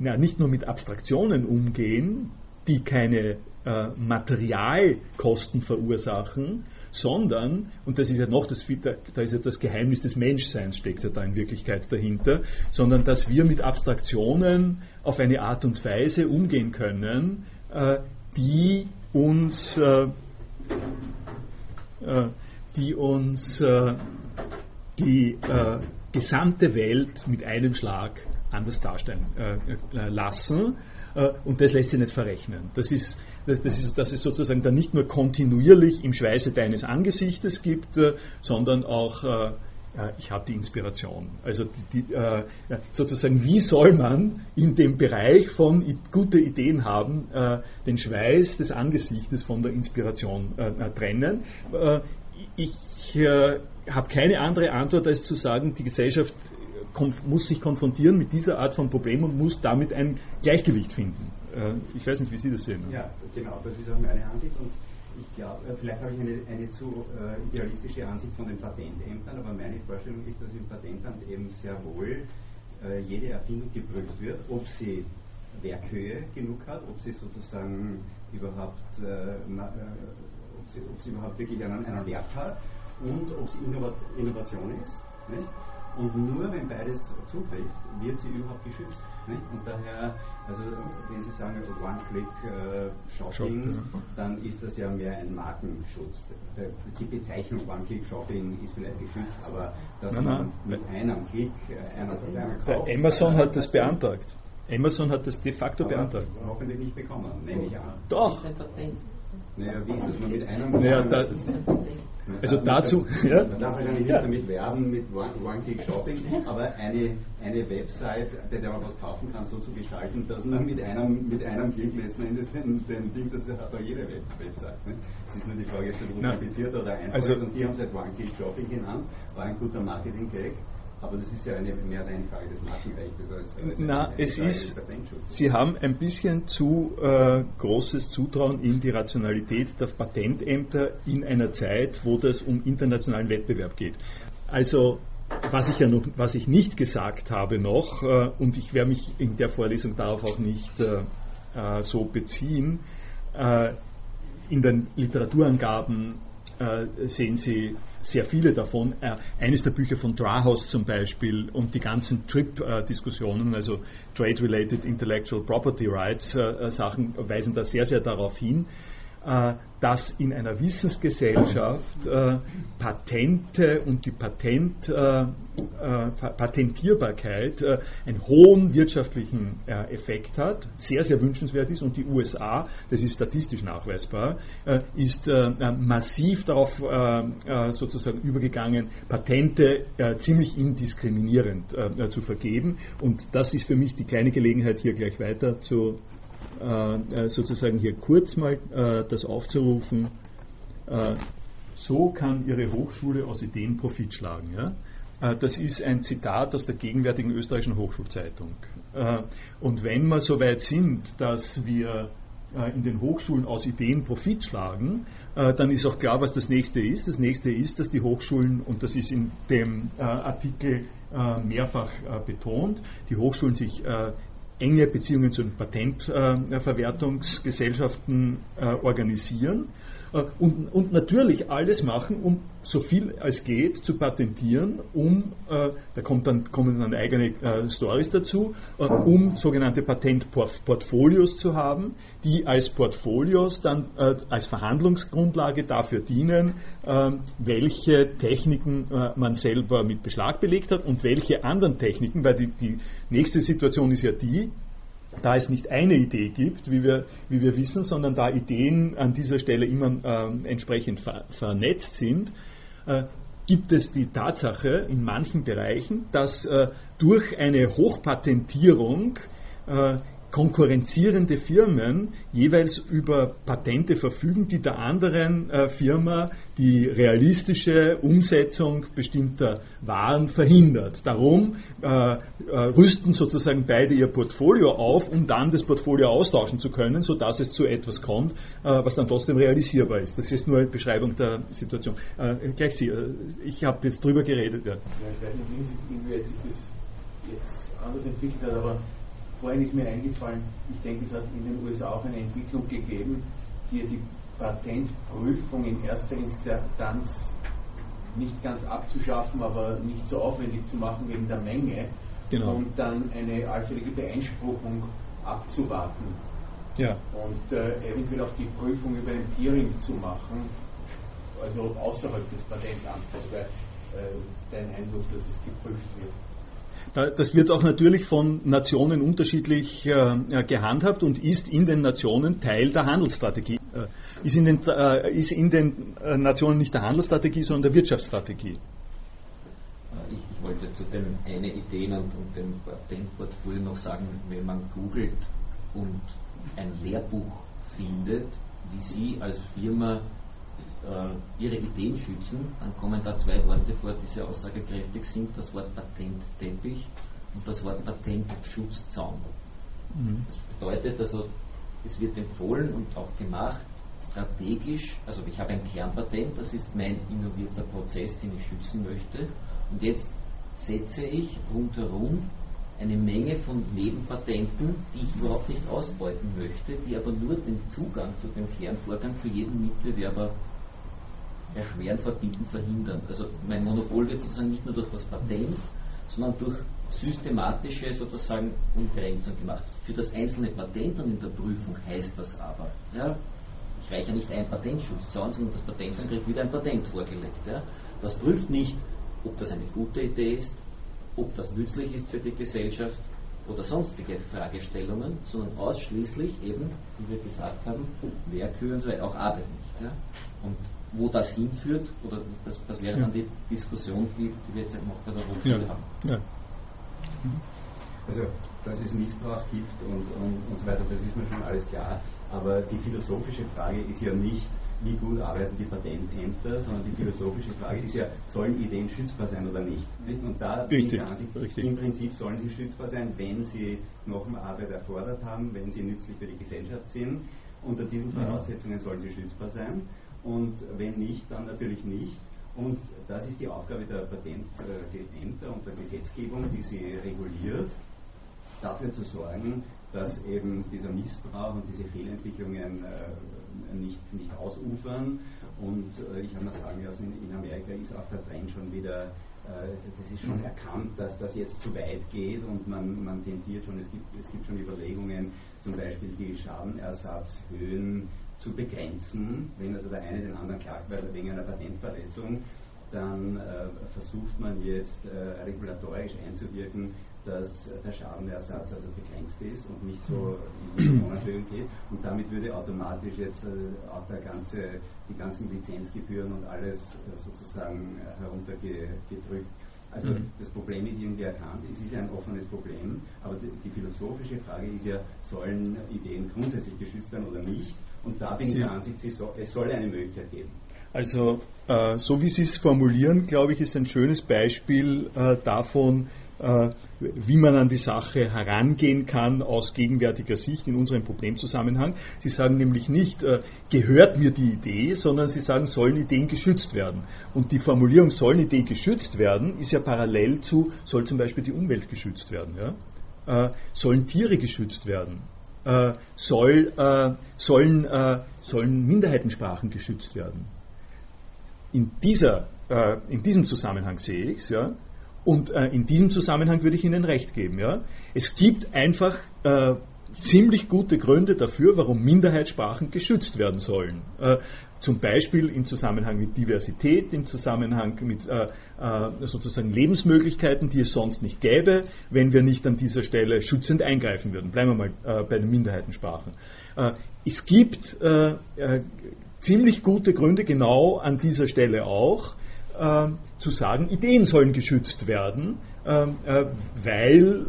ja, nicht nur mit Abstraktionen umgehen, die keine äh, Materialkosten verursachen, sondern, und das ist ja noch das, da ist ja das Geheimnis des Menschseins steckt ja da in Wirklichkeit dahinter, sondern dass wir mit Abstraktionen auf eine Art und Weise umgehen können, äh, die uns äh, äh, die uns äh, die äh, gesamte Welt mit einem Schlag anders darstellen äh, äh lassen. Äh, und das lässt sich nicht verrechnen. Das ist, das, ist, dass es sozusagen dann nicht nur kontinuierlich im Schweiße deines Angesichtes gibt, äh, sondern auch ich habe die Inspiration. Also die, die, äh, sozusagen, wie soll man in dem Bereich von gute Ideen haben, äh, den Schweiß des Angesichtes von der Inspiration äh, trennen? Ich äh, habe keine andere Antwort, als zu sagen, die Gesellschaft muss sich konfrontieren mit dieser Art von Problem und muss damit ein Gleichgewicht finden. Äh, ich weiß nicht, wie Sie das sehen. Ja, genau, das ist auch meine Ansicht. Und ich glaube, äh, vielleicht habe ich eine, eine zu äh, idealistische Ansicht von den Patentämtern, aber meine Vorstellung ist, dass im Patentamt eben sehr wohl äh, jede Erfindung geprüft wird, ob sie Werkhöhe genug hat, ob sie sozusagen überhaupt äh, sie, ob sie überhaupt wirklich einen, einen Wert hat und ob es Innovat Innovation ist. Nicht? Und nur wenn beides zutrifft, wird sie überhaupt geschützt. Nicht? Und daher, also wenn Sie sagen One-Click-Shopping, äh, dann ist das ja mehr ein Markenschutz. Die Bezeichnung One-Click-Shopping ist vielleicht geschützt, aber dass nein, man mit einem Klick äh, einer, einer Amazon hat das beantragt. Amazon hat das de facto aber beantragt. Hoffentlich nicht bekommen, nehme ich an. Doch. Naja, wie ist das nur mit einem? Naja, da, also dazu. Ja? Man darf wahrscheinlich nicht damit werben mit One-Click-Shopping, aber eine, eine Website, bei der man was kaufen kann, so zu gestalten, dass man mit einem, mit einem Klick letzten Endes den, den Ding, das hat auch jede Web Website. Ne? Es ist nur die Frage, ob es kompliziert oder einfach also, ist. Und die haben es halt One-Click-Shopping genannt, war ein guter Marketing-Gag. Aber das ist ja eine, mehr eine Frage des Markenrechts als, als Na, es ist, Sie haben ein bisschen zu äh, großes Zutrauen in die Rationalität der Patentämter in einer Zeit, wo das um internationalen Wettbewerb geht. Also was ich ja noch, was ich nicht gesagt habe noch, äh, und ich werde mich in der Vorlesung darauf auch nicht äh, äh so beziehen, äh, in den Literaturangaben sehen Sie sehr viele davon. Äh, eines der Bücher von Drahaus zum Beispiel und die ganzen TRIP-Diskussionen, also Trade-Related Intellectual Property Rights äh, Sachen, weisen da sehr, sehr darauf hin. Äh, dass in einer Wissensgesellschaft äh, Patente und die Patent, äh, Patentierbarkeit einen hohen wirtschaftlichen Effekt hat, sehr, sehr wünschenswert ist. Und die USA, das ist statistisch nachweisbar, ist massiv darauf sozusagen übergegangen, Patente ziemlich indiskriminierend zu vergeben. Und das ist für mich die kleine Gelegenheit, hier gleich weiter zu sozusagen hier kurz mal äh, das aufzurufen. so kann Ihre Hochschule aus Ideen Profit schlagen. Ja? Das ist ein Zitat aus der gegenwärtigen österreichischen Hochschulzeitung. Und wenn wir so weit sind, dass wir in den Hochschulen aus Ideen Profit schlagen, dann ist auch klar, was das nächste ist. Das nächste ist, dass die Hochschulen, und das ist in dem Artikel mehrfach betont, die Hochschulen sich enge Beziehungen zu den Patentverwertungsgesellschaften äh, organisieren und, und, natürlich alles machen, um so viel als geht zu patentieren, um, äh, da kommt dann, kommen dann eigene äh, Stories dazu, äh, um sogenannte Patentportfolios zu haben, die als Portfolios dann äh, als Verhandlungsgrundlage dafür dienen, äh, welche Techniken man selber mit Beschlag belegt hat und welche anderen Techniken, weil die, die nächste Situation ist ja die, da es nicht eine Idee gibt, wie wir, wie wir wissen, sondern da Ideen an dieser Stelle immer äh, entsprechend ver vernetzt sind, äh, gibt es die Tatsache in manchen Bereichen, dass äh, durch eine Hochpatentierung äh, konkurrenzierende Firmen jeweils über Patente verfügen, die der anderen äh, Firma die realistische Umsetzung bestimmter Waren verhindert. Darum äh, äh, rüsten sozusagen beide ihr Portfolio auf, um dann das Portfolio austauschen zu können, sodass es zu etwas kommt, äh, was dann trotzdem realisierbar ist. Das ist nur eine Beschreibung der Situation. Äh, gleich Sie, äh, ich habe jetzt drüber geredet. Ja. ja ich weiß nicht, wie sich das jetzt anders entwickelt hat, aber vorhin ist mir eingefallen, ich denke, es hat in den USA auch eine Entwicklung gegeben, die die Patentprüfung in erster Instanz nicht ganz abzuschaffen, aber nicht so aufwendig zu machen wegen der Menge genau. und dann eine allfällige Beeinspruchung abzuwarten. Ja. Und äh, eventuell auch die Prüfung über ein Peering zu machen, also außerhalb des Patentamtes, weil äh, dein Eindruck, dass es geprüft wird. Das wird auch natürlich von Nationen unterschiedlich äh, gehandhabt und ist in den Nationen Teil der Handelsstrategie. Äh, ist, in den, äh, ist in den äh, Nationen nicht der Handelsstrategie, sondern der Wirtschaftsstrategie. Äh, ich, ich wollte zu den eine Ideen und, und dem Patentportfolio noch sagen, wenn man googelt und ein Lehrbuch findet, wie Sie als Firma äh, ihre Ideen schützen, dann kommen da zwei Worte vor, die sehr aussagekräftig sind, das Wort Patentteppich und das Wort Patentschutzzaun. Mhm. Das bedeutet also, es wird empfohlen und auch gemacht, strategisch, also ich habe ein Kernpatent, das ist mein innovierter Prozess, den ich schützen möchte, und jetzt setze ich rundherum eine Menge von Nebenpatenten, die ich überhaupt nicht ausbeuten möchte, die aber nur den Zugang zu dem Kernvorgang für jeden Mitbewerber erschweren, verbieten, verhindern. Also mein Monopol wird sozusagen nicht nur durch das Patent, sondern durch systematische sozusagen Umgrenzung gemacht. Für das einzelne Patent und in der Prüfung heißt das aber, ja, ich reiche nicht ein Patentschutz zu, sondern das Patentamt kriegt wieder ein Patent vorgelegt. Ja. Das prüft nicht, ob das eine gute Idee ist, ob das nützlich ist für die Gesellschaft oder sonstige Fragestellungen, sondern ausschließlich eben, wie wir gesagt haben, Werkkühe und so weiter, auch Arbeit nicht. Ja. Und wo das hinführt, oder das, das wäre ja. dann die Diskussion, die, die wir jetzt noch bei der Hochschule ja. haben. Ja. Also, dass es Missbrauch gibt und, und, und so weiter, das ist mir schon alles klar. Aber die philosophische Frage ist ja nicht, wie gut arbeiten die Patentämter, sondern die philosophische Frage ist ja, sollen Ideen schützbar sein oder nicht? Und da bin ich der Ansicht, richtig. im Prinzip sollen sie schützbar sein, wenn sie noch mehr Arbeit erfordert haben, wenn sie nützlich für die Gesellschaft sind. Unter diesen Voraussetzungen sollen sie schützbar sein. Und wenn nicht, dann natürlich nicht. Und das ist die Aufgabe der Patentämter und der Gesetzgebung, die sie reguliert, dafür zu sorgen, dass eben dieser Missbrauch und diese Fehlentwicklungen äh, nicht, nicht ausufern. Und äh, ich habe mal sagen lassen, in Amerika ist auch der Trend schon wieder, äh, das ist schon erkannt, dass das jetzt zu weit geht und man, man tendiert schon, es gibt, es gibt schon Überlegungen, zum Beispiel die Schadenersatzhöhen zu begrenzen. Wenn also der eine den anderen klagt weil wegen einer Patentverletzung, dann äh, versucht man jetzt äh, regulatorisch einzuwirken, dass der Schadenersatz also begrenzt ist und nicht so in die Millionenhöhen geht. Und damit würde automatisch jetzt äh, auch der ganze, die ganzen Lizenzgebühren und alles äh, sozusagen äh, heruntergedrückt. Also mhm. das Problem ist irgendwie erkannt, es ist ein offenes Problem, aber die, die, philosophische Frage ist ja, sollen Ideen grundsätzlich geschützt werden oder nicht? Und da bin ich der Ansicht, es soll eine Möglichkeit geben. Also äh, so wie Sie es formulieren, glaube ich, ist ein schönes Beispiel äh, davon, äh, wie man an die Sache herangehen kann aus gegenwärtiger Sicht in unserem Problemzusammenhang. Sie sagen nämlich nicht, äh, gehört mir die Idee, sondern Sie sagen, sollen Ideen geschützt werden. Und die Formulierung, sollen Ideen geschützt werden, ist ja parallel zu, soll zum Beispiel die Umwelt geschützt werden. Ja? Äh, sollen Tiere geschützt werden? Äh, soll, äh, sollen, äh, sollen Minderheitensprachen geschützt werden? In, dieser, in diesem Zusammenhang sehe ich es, ja, und äh, in diesem Zusammenhang würde ich Ihnen recht geben. Ja? Es gibt einfach äh, ziemlich gute Gründe dafür, warum Minderheitssprachen geschützt werden sollen. Äh, zum Beispiel im Zusammenhang mit Diversität, im Zusammenhang mit äh, äh, sozusagen Lebensmöglichkeiten, die es sonst nicht gäbe, wenn wir nicht an dieser Stelle schützend eingreifen würden. Bleiben wir mal äh, bei den Minderheitensprachen. es gibt ziemlich gute Gründe genau an dieser Stelle auch, äh, zu sagen, Ideen sollen geschützt werden, äh, äh, weil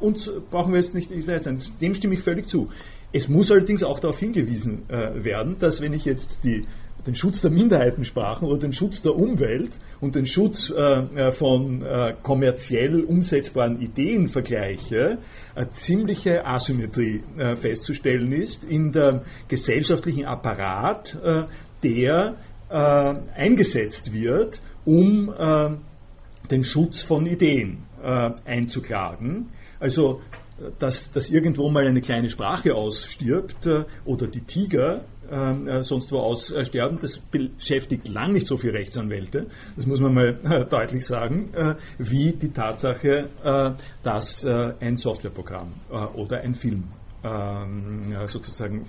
uns brauchen wir jetzt nicht sein. Dem stimme ich völlig zu. Es muss allerdings auch darauf hingewiesen äh, werden, dass wenn ich jetzt die, den Schutz der Minderheitensprachen oder den Schutz der Umwelt und den Schutz äh, äh von äh, kommerziell umsetzbaren Ideen vergleiche, eine ziemliche Asymmetrie äh, festzustellen ist in dem gesellschaftlichen Apparat, äh, der eingesetzt wird, um den Schutz von Ideen einzuklagen. Also dass, dass irgendwo mal eine kleine Sprache ausstirbt äh, oder die Tiger äh, sonst wo aussterben, das beschäftigt lang nicht so viele Rechtsanwälte, das muss man mal äh, deutlich sagen, äh, wie die Tatsache, äh, dass äh, ein Softwareprogramm oder ein Film ähm, sozusagen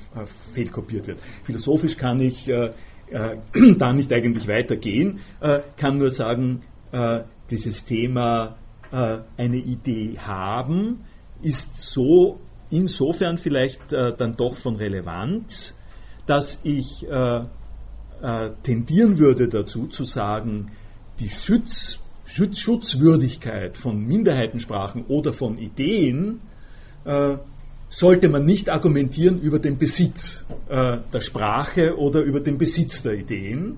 fehlkopiert wird. Philosophisch kann ich äh, da nicht eigentlich weitergehen, äh, kann nur sagen, äh, dieses Thema äh, eine Idee haben, ist so insofern vielleicht äh, dann doch von Relevanz, dass ich äh, tendieren würde dazu zu sagen, die Schutz, Schutz, Schutzwürdigkeit von Minderheitensprachen oder von Ideen sollte man nicht argumentieren über den Besitz äh, der Sprache oder über den Besitz der Ideen,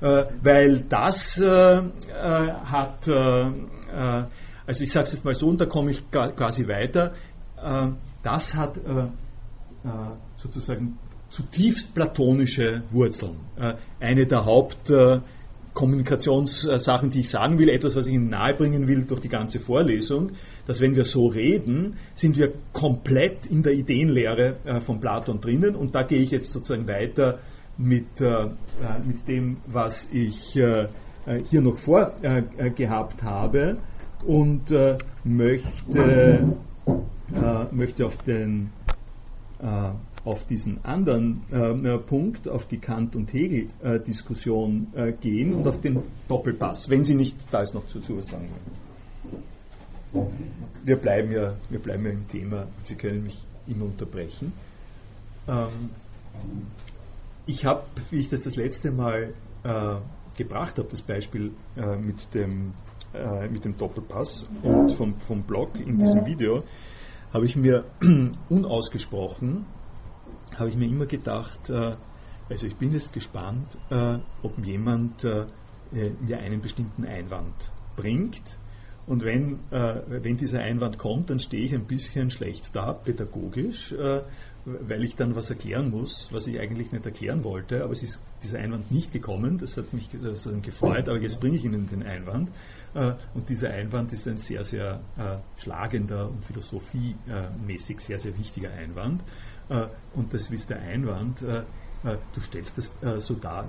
äh, weil das äh, äh hat, äh, äh, also ich sage es jetzt mal so und da komme ich quasi weiter, das hat sozusagen zutiefst platonische Wurzeln. eine der Haupt Kommunikationssachen, die ich sagen will, etwas, was ich Ihnen nahebringen will durch die ganze Vorlesung, dass wenn wir so reden, sind wir komplett in der Ideenlehre äh, von Platon drinnen und da gehe ich jetzt sozusagen weiter mit, äh, äh mit dem, was ich äh, äh hier noch vorgehabt habe. Und äh, möchte, äh, möchte auf, den, äh, auf diesen anderen äh, Punkt, auf die Kant- und Hegel-Diskussion äh, gehen und auf den Doppelpass, wenn Sie nicht da ist noch zu, zu sagen wollen. Wir bleiben, ja, wir bleiben ja im Thema, Sie können mich immer unterbrechen. Ähm, ich habe, wie ich das das letzte Mal äh, gebracht habe, das Beispiel mit, dem, äh, mit dem Doppelpass und vom, vom Blog in diesem Video, habe ich mir unausgesprochen, habe ich mir immer gedacht, äh, also ich bin jetzt gespannt, äh, ob jemand äh, mir einen bestimmten Einwand bringt. Und wenn, wenn dieser Einwand kommt, dann stehe ich ein bisschen schlecht da, pädagogisch, weil ich dann was erklären muss, was ich eigentlich nicht erklären wollte, aber es ist dieser Einwand nicht gekommen, das hat mich das hat gefreut, aber jetzt bringe ich Ihnen den Einwand. Äh, und dieser Einwand ist ein sehr, sehr äh, schlagender und philosophiemäßig sehr, sehr wichtiger Einwand. Äh, und das ist der Einwand, du stellst das so dar,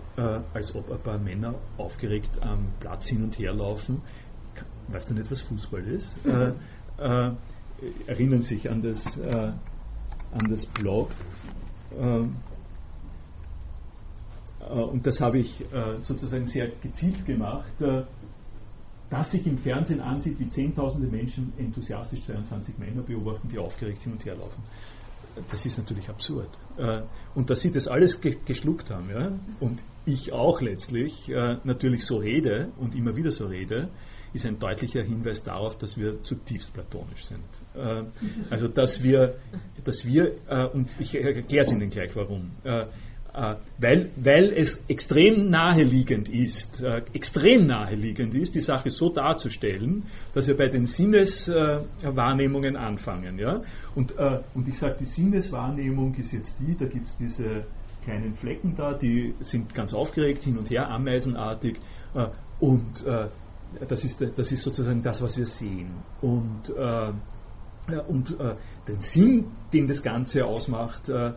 als ob ein paar Männer aufgeregt am Platz hin und her laufen. Weißt du nicht, was Fußball ist? erinnern sich an das an das Blog. Ähm, äh, und das habe ich sozusagen sehr gezielt gemacht, äh, dass sich im Fernsehen ansieht, wie Zehntausende Menschen enthusiastisch 22 Männer beobachten, die aufgeregt hin und her laufen. Das ist natürlich absurd. Und dass sie das alles geschluckt haben, ja, und ich auch letztlich natürlich so rede und immer wieder so rede, ist ein deutlicher Hinweis darauf, dass wir zutiefst platonisch sind. Äh, also dass wir, dass wir äh, und ich erkläre es Ihnen gleich warum. Äh, weil, weil es extrem naheliegend ist, extrem naheliegend ist, die Sache so darzustellen, dass wir bei den Sinneswahrnehmungen anfangen. Ja? Und, und ich sage, die Sinneswahrnehmung ist jetzt die, da gibt es diese kleinen Flecken da, die sind ganz aufgeregt, hin und her, ameisenartig. Und das ist, das ist sozusagen das, was wir sehen. Und, äh, und äh, den Sinn, den das Ganze ausmacht, äh, äh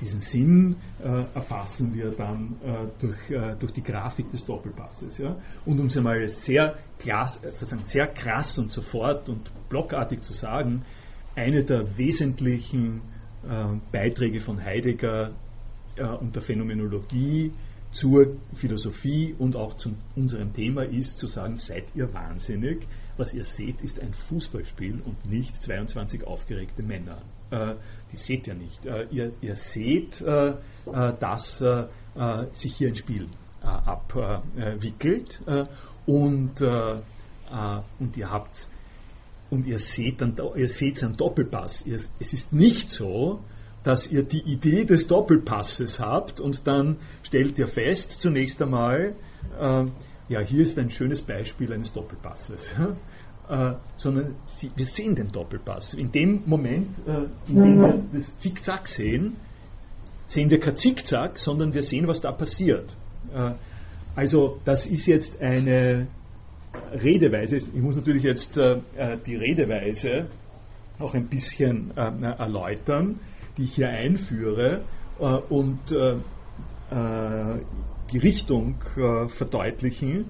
diesen Sinn äh, erfassen wir dann äh, durch, durch die Grafik des Doppelpasses. Ja? Und um es einmal sehr, klass, sozusagen sehr krass und sofort und blockartig zu sagen, eine der wesentlichen Beiträge von Heidegger und der Phänomenologie zur Philosophie und auch zu unserem Thema ist zu sagen, seid ihr wahnsinnig, was ihr seht, ist ein Fußballspiel und nicht 22 aufgeregte Männer. Äh, die seht ihr nicht. Äh, ihr, ihr, seht, äh, dass sich hier ein Spiel abwickelt und, und ihr habt und ihr seht dann, ihr seht einen Doppelpass. Es ist nicht so, dass ihr die Idee des Doppelpasses habt und dann stellt ihr fest, zunächst einmal, ja, hier ist ein schönes Beispiel eines Doppelpasses. Äh, sondern sie, wir sehen den Doppelpass. In dem Moment, äh, in dem wir das Zickzack sehen, sehen wir kein Zickzack, sondern wir sehen, was da passiert. Äh, also das ist jetzt eine Redeweise. Ich muss natürlich jetzt äh, äh, die Redeweise auch ein bisschen erläutern die ich hier einführe und die Richtung verdeutlichen,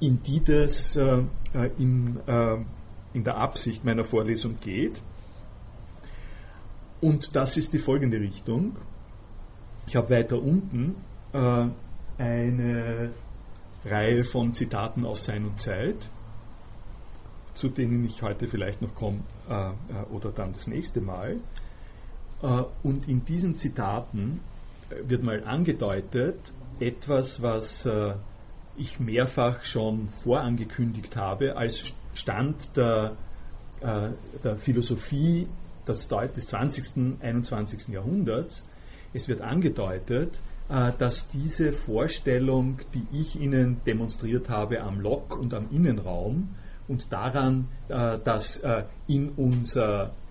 in die das in, in der Absicht meiner Vorlesung geht. Und das ist die folgende Richtung. Ich habe weiter unten äh, eine Reihe von Zitaten aus Sein und Zeit, zu denen ich heute vielleicht noch komme äh, oder dann das nächste Mal. Äh, und in diesen Zitaten äh, wird mal angedeutet, etwas, was äh, ich mehrfach schon vorangekündigt habe, als Stand der, der Philosophie des 20. 21. Jahrhunderts. Es wird angedeutet, dass diese Vorstellung, die ich Ihnen demonstriert habe am Lok und am Innenraum und daran, dass in unser äh,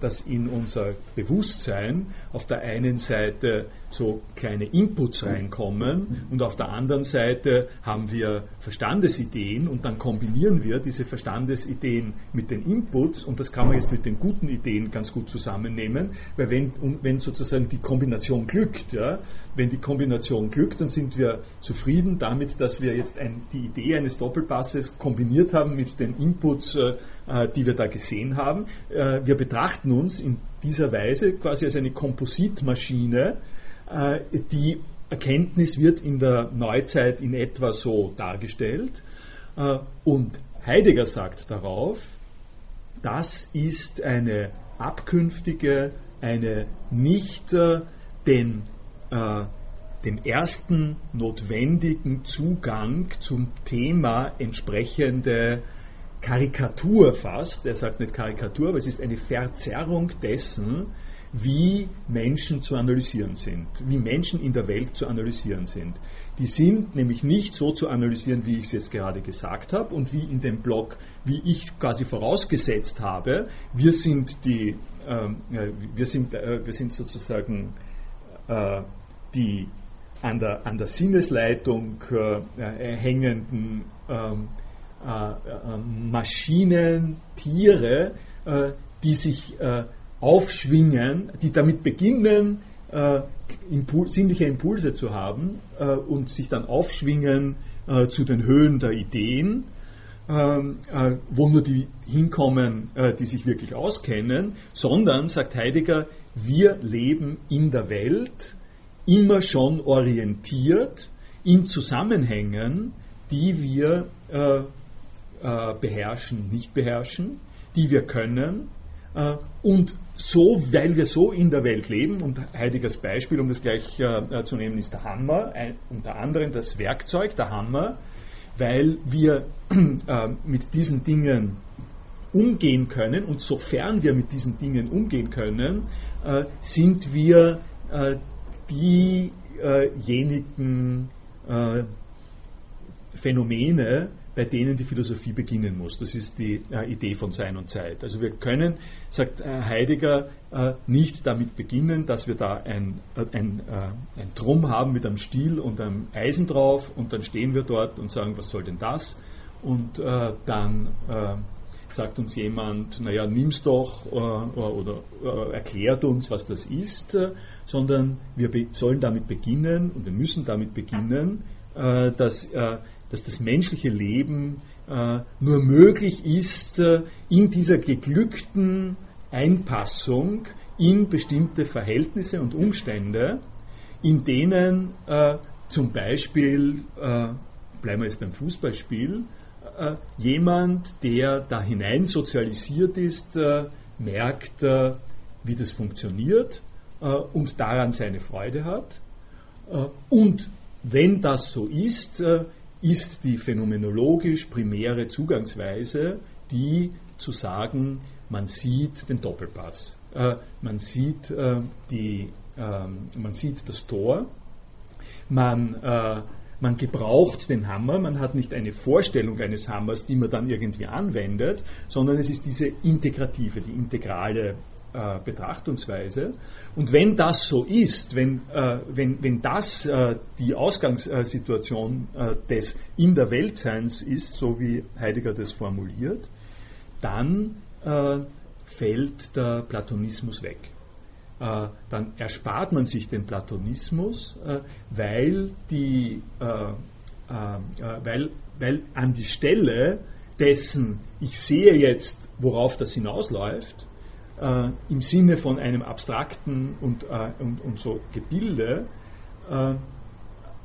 dass in unser Bewusstsein auf der einen Seite so kleine Inputs reinkommen und auf der anderen Seite haben wir Verstandesideen und dann kombinieren wir diese Verstandesideen mit den Inputs und das kann man jetzt mit den guten Ideen ganz gut zusammennehmen, weil wenn, wenn sozusagen die Kombination glückt, ja, wenn die Kombination glückt, dann sind wir zufrieden damit, dass wir jetzt ein, die Idee eines Doppelpasses kombiniert haben mit den Inputs, äh, äh die wir da gesehen haben. Äh, wir betrachten uns in dieser Weise quasi als eine Kompositmaschine. Äh, die Erkenntnis wird in der Neuzeit in etwa so dargestellt. Äh, und Heidegger sagt darauf, das ist eine abkünftige, eine nicht äh, den, äh, dem ersten notwendigen Zugang zum Thema entsprechende Karikatur fast, er sagt nicht Karikatur, aber es ist eine Verzerrung dessen, wie Menschen zu analysieren sind, wie Menschen in der Welt zu analysieren sind. Die sind nämlich nicht so zu analysieren, wie ich es jetzt gerade gesagt habe und wie in dem Blog, wie ich quasi vorausgesetzt habe. Wir sind die, ähm, äh, wir sind, äh, wir sind sozusagen äh, die an der, an der Sinnesleitung äh, äh, hängenden ähm, äh, äh, Maschinen, Tiere, äh, die sich aufschwingen, die damit beginnen, Impul sinnliche Impulse zu haben und sich dann aufschwingen zu den Höhen der Ideen, ähm, wo nur die hinkommen, die sich wirklich auskennen, sondern, sagt Heidegger, wir leben in der Welt immer schon orientiert in Zusammenhängen, die wir äh, beherrschen, nicht beherrschen, die wir können. Äh, und so, weil wir so in der Welt leben, und Heideggers Beispiel, um das gleich äh, zu nehmen, ist der Hammer, ein, unter anderem das Werkzeug, der Hammer, weil wir äh, mit diesen Dingen umgehen können und sofern wir mit diesen Dingen umgehen können, äh, sind wir äh, diejenigen Phänomene, bei denen die Philosophie beginnen muss. Das ist die äh, Idee von Sein und Zeit. Also wir können, sagt äh, Heidegger, äh, nicht damit beginnen, dass wir da ein, äh, ein, äh, ein Drum haben mit einem Stiel und einem Eisen drauf und dann stehen wir dort und sagen, was soll denn das? Und äh, dann sagt uns jemand, naja, nimm's doch oder, oder erklärt uns, was das ist, sondern wir sollen damit beginnen und wir müssen damit beginnen, dass dass das menschliche Leben äh, nur möglich ist äh, in dieser geglückten Einpassung in bestimmte Verhältnisse und Umstände, in denen äh, zum Beispiel, äh, bleiben wir jetzt beim Fußballspiel, äh, jemand, der da hinein sozialisiert ist, äh, merkt, wie das funktioniert und daran seine Freude hat. und wenn das so ist, ist die phänomenologisch primäre Zugangsweise die zu sagen, man sieht den Doppelpass, äh, man, sieht, äh, die, äh, man sieht das Tor, man, äh, man gebraucht den Hammer, man hat nicht eine Vorstellung eines Hammers, die man dann irgendwie anwendet, sondern es ist diese integrative, die integrale äh, Betrachtungsweise. Und wenn das so ist, wenn, äh, wenn, wenn das äh, die Ausgangssituation äh, des In der Weltseins ist, so wie Heidegger das formuliert, dann äh, fällt der Platonismus weg. Äh, dann erspart man sich den Platonismus, weil, die, weil, weil an die Stelle dessen, ich sehe jetzt, worauf das hinausläuft, äh, im Sinne von einem abstrakten und, äh, und, und so Gebilde, äh,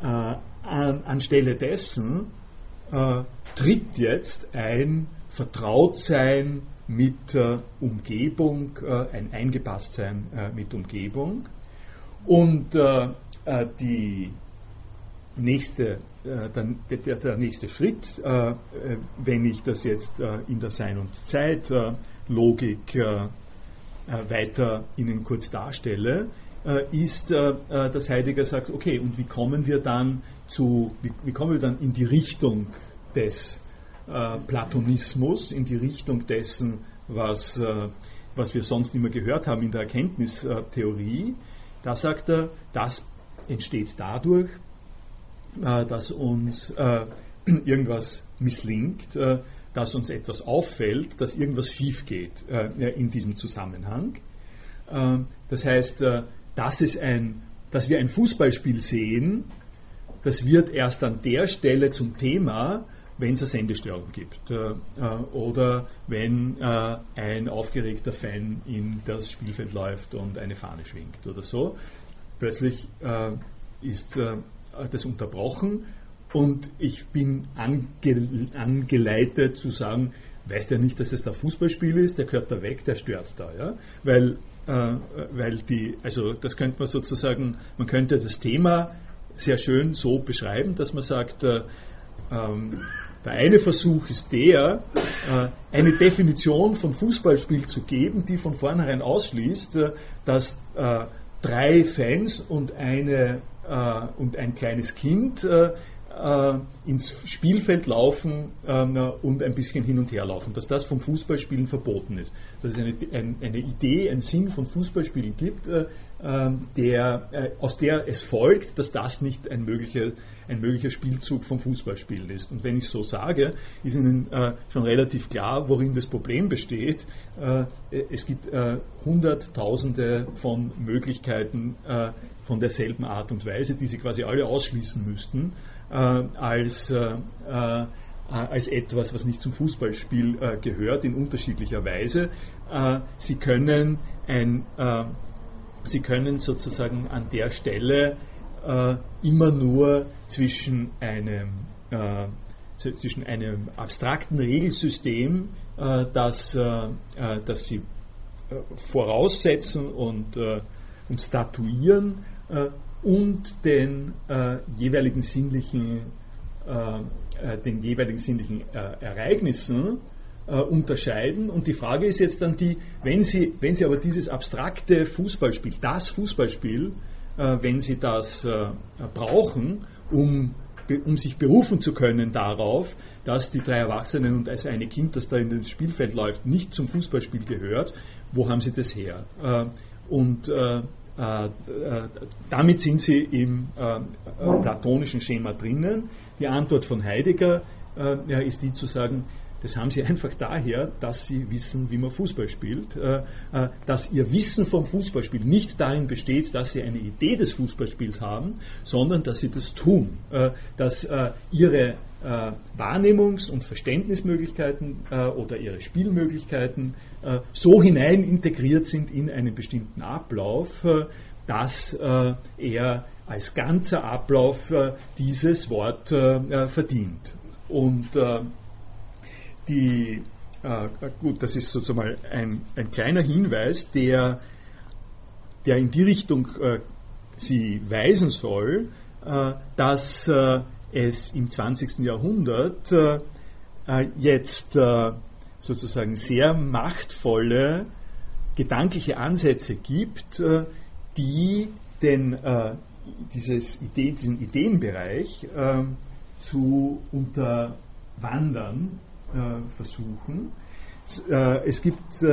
äh an, anstelle dessen äh, tritt jetzt ein Vertrautsein mit Umgebung, ein Eingepasstsein mit Umgebung. Und die nächste, der, der, der, nächste Schritt, wenn ich das jetzt in der Sein- und Zeit-Logik äh, weiter Ihnen kurz darstelle, äh, ist, äh, dass Heidegger sagt, okay, und wie kommen wir dann zu, wie, wie kommen wir dann in die Richtung des Platonismus, in die Richtung dessen, was was wir sonst immer gehört haben in der Erkenntnistheorie. Da sagt er, das entsteht dadurch, äh, dass uns äh, irgendwas misslingt, äh, dass uns etwas auffällt, dass irgendwas schief geht in diesem Zusammenhang. Das heißt, dass, es ein, dass wir ein Fußballspiel sehen, das wird erst an der Stelle zum Thema, wenn es eine Sendestörung gibt oder wenn ein aufgeregter Fan in das Spielfeld läuft und eine Fahne schwingt oder so. Plötzlich ist das unterbrochen und ich bin ange, angeleitet zu sagen, weiß der nicht, dass es da Fußballspiel ist, der gehört da weg, der stört da, ja? Weil, äh, weil die, also das könnte man sozusagen, man könnte das Thema sehr schön so beschreiben, dass man sagt, äh, ähm, der eine Versuch ist der, äh, eine Definition von Fußballspiel zu geben, die von vornherein ausschließt, äh, dass äh, drei Fans und eine und ein kleines Kind ins Spielfeld laufen ähm, und ein bisschen hin und her laufen, dass das vom Fußballspielen verboten ist. Dass es eine, ein, eine Idee, einen Sinn von Fußballspielen gibt, äh, ähm, der, äh, aus der es folgt, dass das nicht ein möglicher, ein möglicher Spielzug vom Fußballspielen ist. Und wenn ich so sage, ist Ihnen äh, schon relativ klar, worin das Problem besteht. Äh, es gibt Hunderttausende von Möglichkeiten von derselben Art und Weise, die Sie quasi alle ausschließen müssten äh, als, äh, äh, als etwas, was nicht zum Fußballspiel gehört, in unterschiedlicher Weise. Sie können ein Sie können sozusagen an der Stelle äh, immer nur zwischen einem, äh, zwischen einem abstrakten Regelsystem, äh, das, das Sie voraussetzen und, und statuieren, und den äh, jeweiligen sinnlichen, äh, äh, den jeweiligen sinnlichen äh, Ereignissen äh, unterscheiden. Und die Frage ist jetzt dann die, wenn Sie, wenn Sie aber dieses abstrakte Fußballspiel, das Fußballspiel, äh, wenn Sie das brauchen, um um sich berufen zu können darauf, dass die drei Erwachsenen und das eine Kind, das da in das Spielfeld läuft, nicht zum Fußballspiel gehört, wo haben Sie das her? Und damit sind sie im äh, platonischen Schema drinnen. Die Antwort von Heidegger ist die zu sagen, das haben sie einfach daher, dass sie wissen, wie man Fußball spielt, dass ihr Wissen vom Fußballspiel nicht darin besteht, dass sie eine Idee des Fußballspiels haben, sondern dass sie das tun, dass ihre Wahrnehmungs- und Verständnismöglichkeiten oder ihre Spielmöglichkeiten äh, so hinein integriert sind in einen bestimmten Ablauf, äh, dass äh, er als ganzer Ablauf dieses Wort verdient. Und die, gut, das ist sozusagen ein, ein kleiner Hinweis, der, der in die Richtung Sie weisen soll, dass es im 20. Jahrhundert jetzt sozusagen sehr machtvolle gedankliche Ansätze gibt, äh, die den, äh, dieses Idee, diesen Ideenbereich äh, zu unterwandern versuchen. Es gibt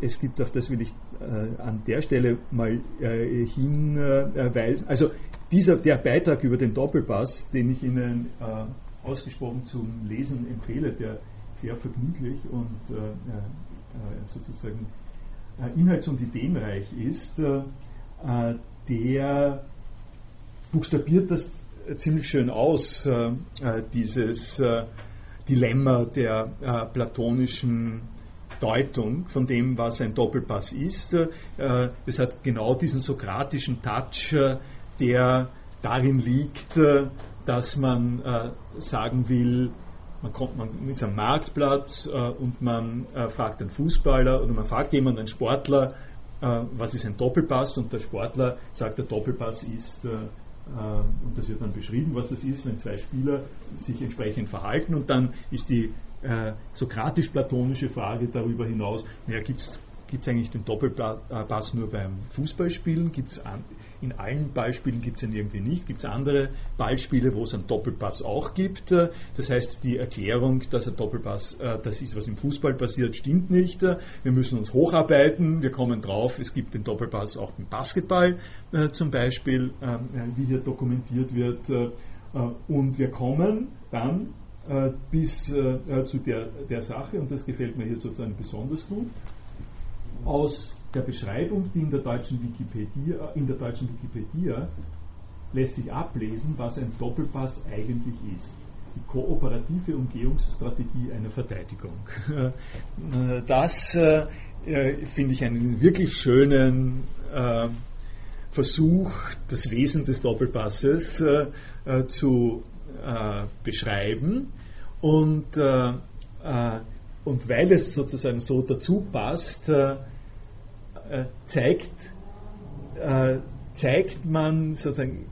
es gibt, auf das will ich an der Stelle mal hinweisen. Also dieser, der Beitrag über den Doppelpass, den ich Ihnen ausgesprochen zum Lesen empfehle, der sehr vergnüglich und äh, äh, sozusagen äh, inhalts- und ideenreich ist, äh, äh, der buchstabiert das ziemlich schön aus, äh, dieses Dilemma der platonischen Deutung von dem, was ein Doppelpass ist. Es hat genau diesen sokratischen Touch, der darin liegt, dass man äh, sagen will, man, kommt, man ist am Marktplatz äh, und man äh, fragt einen Fußballer oder man fragt jemanden, einen Sportler, äh, was ist ein Doppelpass und der Sportler sagt, der Doppelpass ist, äh, äh, und das wird dann beschrieben, was das ist, wenn zwei Spieler sich entsprechend verhalten und dann ist die sokratisch-platonische Frage darüber hinaus, naja, gibt es gibt es eigentlich den Doppelpass nur beim Fußballspielen? Gibt's an, in allen Beispielen gibt es ihn irgendwie nicht. Gibt es andere Beispiele, wo es einen Doppelpass auch gibt? Das heißt, die Erklärung, dass ein Doppelpass das ist, was im Fußball passiert, stimmt nicht. Wir müssen uns hocharbeiten. Wir kommen drauf, es gibt den Doppelpass auch im Basketball zum Beispiel, wie hier dokumentiert wird. Und wir kommen dann äh, bis äh, äh, zu der, der Sache, und das gefällt mir hier sozusagen besonders gut, aus der Beschreibung, die in der deutschen Wikipedia, in der deutschen Wikipedia lässt sich ablesen, was ein Doppelpass eigentlich ist. Die kooperative Umgehungsstrategie einer Verteidigung. Das finde ich einen wirklich schönen Versuch, das Wesen des Doppelpasses zu äh, beschreiben. Und, äh, äh, und weil es sozusagen so dazu passt, äh, äh, zeigt, zeigt man sozusagen,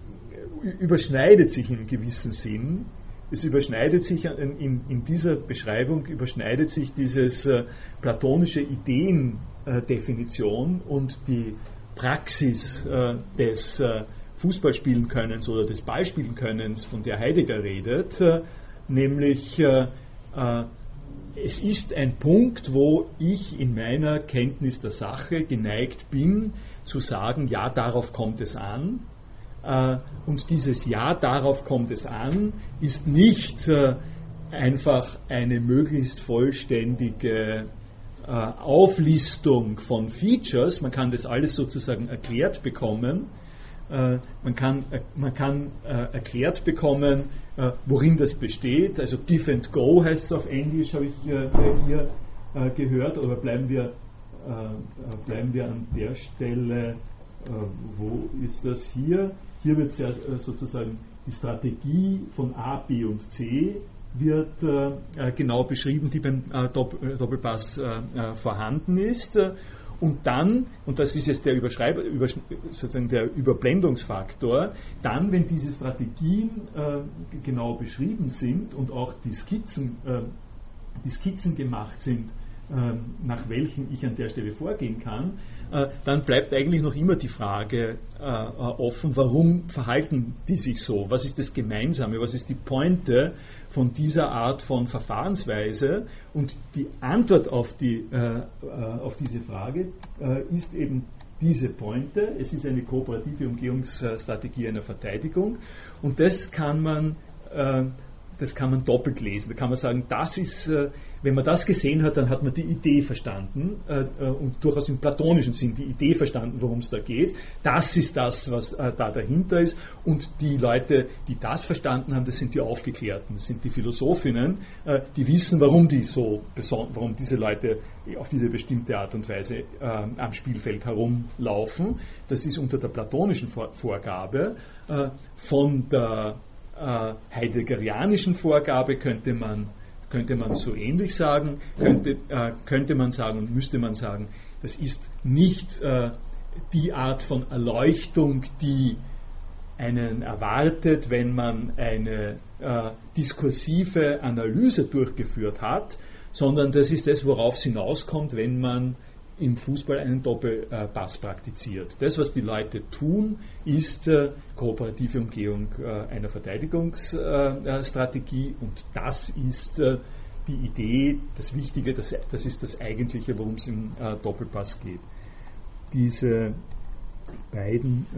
überschneidet sich in gewissem Sinn. Es überschneidet sich in, in, dieser Beschreibung überschneidet sich dieses äh, platonische Ideendefinition und die Praxis äh, des äh, Fußballspielen Könnens oder des Ballspielen Könnens, von der Heidegger redet, äh, nämlich äh, äh, es ist ein Punkt, wo ich in meiner Kenntnis der Sache geneigt bin zu sagen, ja, darauf kommt es an. Und dieses Ja, darauf kommt es an, ist nicht einfach eine möglichst vollständige Auflistung von Features, man kann das alles sozusagen erklärt bekommen, äh, man kann, äh, man kann äh, erklärt bekommen, worin das besteht. Also Give and Go heißt es auf Englisch, habe ich hier gehört. Oder bleiben wir, bleiben wir an der Stelle, wo ist das hier? Hier wird sozusagen die Strategie von A, B und C wird genau beschrieben, die beim Doppelpass vorhanden ist. Und dann, und das ist jetzt der, Überschreib über, sozusagen der Überblendungsfaktor, dann, wenn diese Strategien äh, genau beschrieben sind und auch die Skizzen, äh, die Skizzen gemacht sind, äh, nach welchen ich an der Stelle vorgehen kann, dann bleibt eigentlich noch immer die Frage äh, offen, warum verhalten die sich so? Was ist das Gemeinsame? Was ist die Pointe von dieser Art von Verfahrensweise? Und die Antwort auf, die, äh, auf diese Frage ist eben diese Pointe. Es ist eine kooperative Umgehungsstrategie einer Verteidigung und das kann man das kann man doppelt lesen. Da kann man sagen, das ist, äh, wenn man das gesehen hat, dann hat man die Idee verstanden äh, äh, und durchaus im platonischen Sinn die Idee verstanden, worum es da geht. Das ist das, was da dahinter ist. Und die Leute, die das verstanden haben, das sind die Aufgeklärten, das sind die Philosophinnen, die wissen, warum die so, warum diese Leute auf diese bestimmte Art und Weise am Spielfeld herumlaufen. Das ist unter der platonischen Vorgabe von der äh, heideggerianischen Vorgabe könnte man, könnte man so ähnlich sagen, könnte, äh, könnte man sagen und müsste man sagen, das ist nicht äh, die Art von Erleuchtung, die einen erwartet, wenn man eine äh, diskursive Analyse durchgeführt hat, sondern das ist das, worauf es hinauskommt, wenn man im Fußball einen Doppelpass praktiziert. Das, was die Leute tun, ist äh, kooperative Umgehung äh, einer Verteidigungsstrategie und das ist äh, die Idee, das Wichtige, das, das ist das Eigentliche, worum es im Doppelpass geht. Diese beiden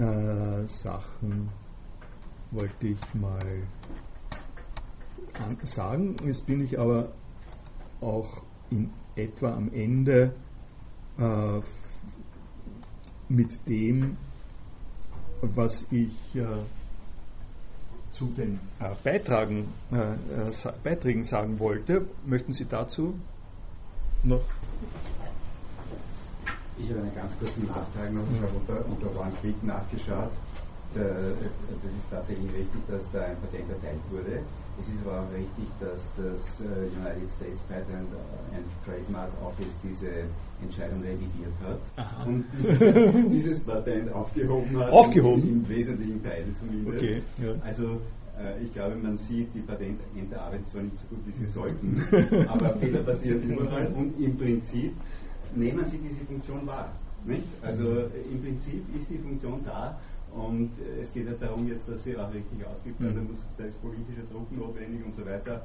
Sachen wollte ich mal sagen. Jetzt bin ich aber auch in etwa am Ende äh, mit dem, was ich äh, zu den äh, Beitragen, äh, Beiträgen sagen wollte. Möchten Sie dazu noch? Ich habe einen ganz kurzen Nachtrag noch. Ich habe unter, unter One nachgeschaut. Das ist tatsächlich richtig, dass da ein Patent erteilt wurde. Es ist aber auch richtig, dass das äh, United States Patent and Trademark Office diese Entscheidung revidiert hat Aha. und dieses, dieses Patent aufgehoben hat. Aufgehoben? Im, wesentlichen Teil zumindest. Okay, ja. Also äh, ich glaube, man sieht, die Patentämter arbeiten zwar nicht so gut, wie sie sollten, aber Fehler passieren überall und im Prinzip nehmen Sie diese Funktion wahr. Nicht? Also im Prinzip ist die Funktion da und es geht ja darum jetzt, dass sie auch richtig ausgibt. Also muss, da ist politischer Druck notwendig und so weiter.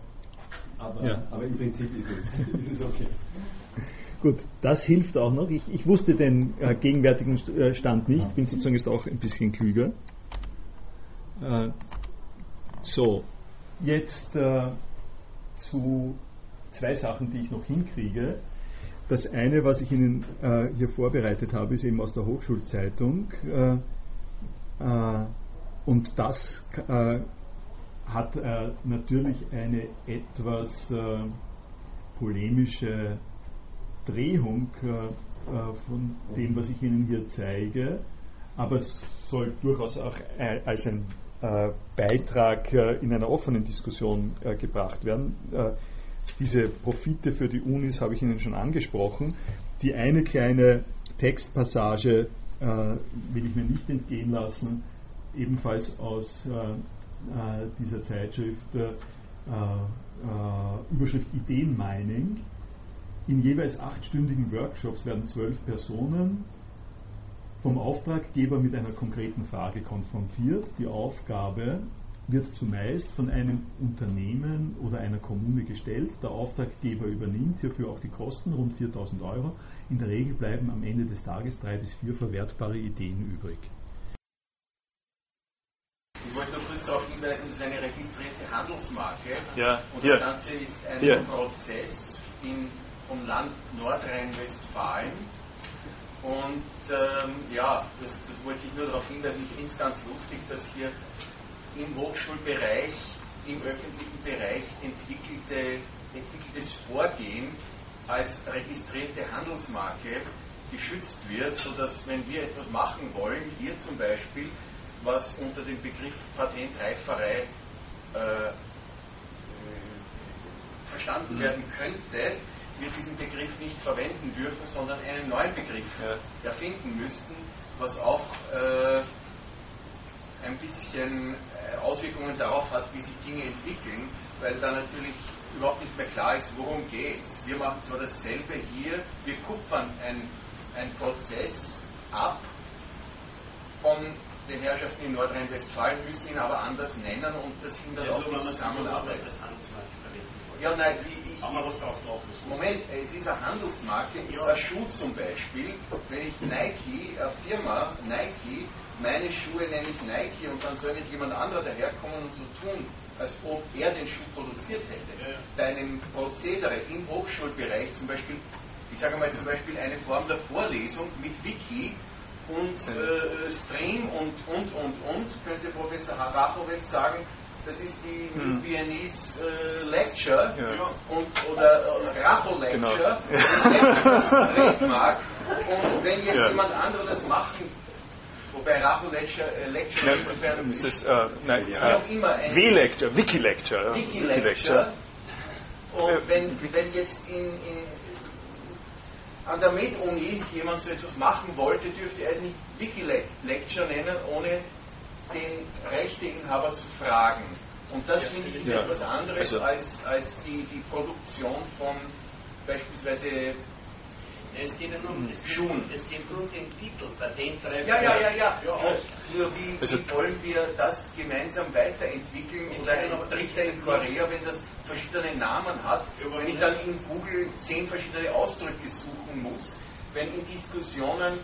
Aber, ja. aber im Prinzip ist es, ist es okay. Gut, das hilft auch noch. Ich, ich wusste den äh, gegenwärtigen äh, Stand nicht, bin sozusagen jetzt auch ein bisschen klüger. Äh, so, jetzt äh, zu zwei Sachen, die ich noch hinkriege. Das eine, was ich Ihnen äh, hier vorbereitet habe, ist eben aus der Hochschulzeitung. Äh, und das hat natürlich eine etwas polemische Drehung äh, von dem, was ich Ihnen hier zeige, aber es soll durchaus auch als ein äh, Beitrag äh, in einer offenen Diskussion gebracht werden. Diese Profite für die Unis habe ich Ihnen schon angesprochen. Die eine kleine Textpassage will ich mir nicht entgehen lassen, ebenfalls aus dieser Zeitschrift Überschrift Ideenmining in jeweils achtstündigen Workshops werden zwölf Personen vom Auftraggeber mit einer konkreten Frage konfrontiert. Die Aufgabe wird zumeist von einem Unternehmen oder einer Kommune gestellt. Der Auftraggeber übernimmt hierfür auch die Kosten, rund 4000 Euro. In der Regel bleiben am Ende des Tages drei bis vier verwertbare Ideen übrig. Ich wollte nur kurz darauf hinweisen, es ist eine registrierte Handelsmarke. Ja, und hier. das Ganze ist ein hier. Prozess in vom Land Nordrhein-Westfalen. Und ähm, ja, das, das, wollte ich nur darauf hinweisen. Ich finde es ganz lustig, dass hier im Hochschulbereich, im öffentlichen Bereich entwickelte, entwickeltes Vorgehen als registrierte Handelsmarke geschützt wird, sodass, wenn wir etwas machen wollen, hier zum Beispiel, was unter dem Begriff Patentreiferei äh, verstanden mhm. werden könnte, wir diesen Begriff nicht verwenden dürfen, sondern einen neuen Begriff ja. erfinden müssten, was auch äh, ein bisschen äh, Auswirkungen darauf hat, wie sich Dinge entwickeln, weil da natürlich überhaupt nicht mehr klar ist, worum geht es. Wir machen zwar dasselbe hier, wir kupfern einen Prozess ab von den Herrschaften in Nordrhein-Westfalen, müssen ihn aber anders nennen und das hindert ja, auch die Zusammenarbeit. Ja, nein, wie ich. Aber was drauf drauf ist. Moment, es ist eine Handelsmarke, ist ja. ein Schuh zum Beispiel. Wenn ich Nike, eine Firma, Nike, meine Schuhe nenne ich Nike und dann soll nicht jemand anderer daherkommen und so tun, als ob er den Schuh produziert hätte. Ja. Bei einem Prozedere im Hochschulbereich zum Beispiel, ich sage mal zum Beispiel eine Form der Vorlesung mit Wiki und äh, Stream und, und, und, und, könnte Professor Harapowitz sagen, das ist die hm. Viennese äh, Lecture ja. und, oder äh, Racho Lecture, genau. das Trademark. Und wenn jetzt ja. jemand anderer das machen Wobei Racho Lecture, äh, Lecture ja, insofern. Ist das, äh, nein, ja. W-Lecture, Wiki-Lecture. Wiki-Lecture. Und wenn, wenn jetzt in, in, an der Med-Uni jemand so etwas machen wollte, dürfte er es nicht Wiki-Lecture nennen, ohne den Rechteinhaber zu fragen. Und das ja, finde ich ist ja. etwas anderes also, als, als die, die Produktion von beispielsweise es geht ja nur es Schuhen. Es geht nur um den Titel, Patentreife. Ja, ja, ja, ja. ja nur wie, also, wie, wollen wir das gemeinsam weiterentwickeln? Oder ein Dritter in Korea, wenn das verschiedene Namen hat, wenn ich dann in Google zehn verschiedene Ausdrücke suchen muss, wenn in Diskussionen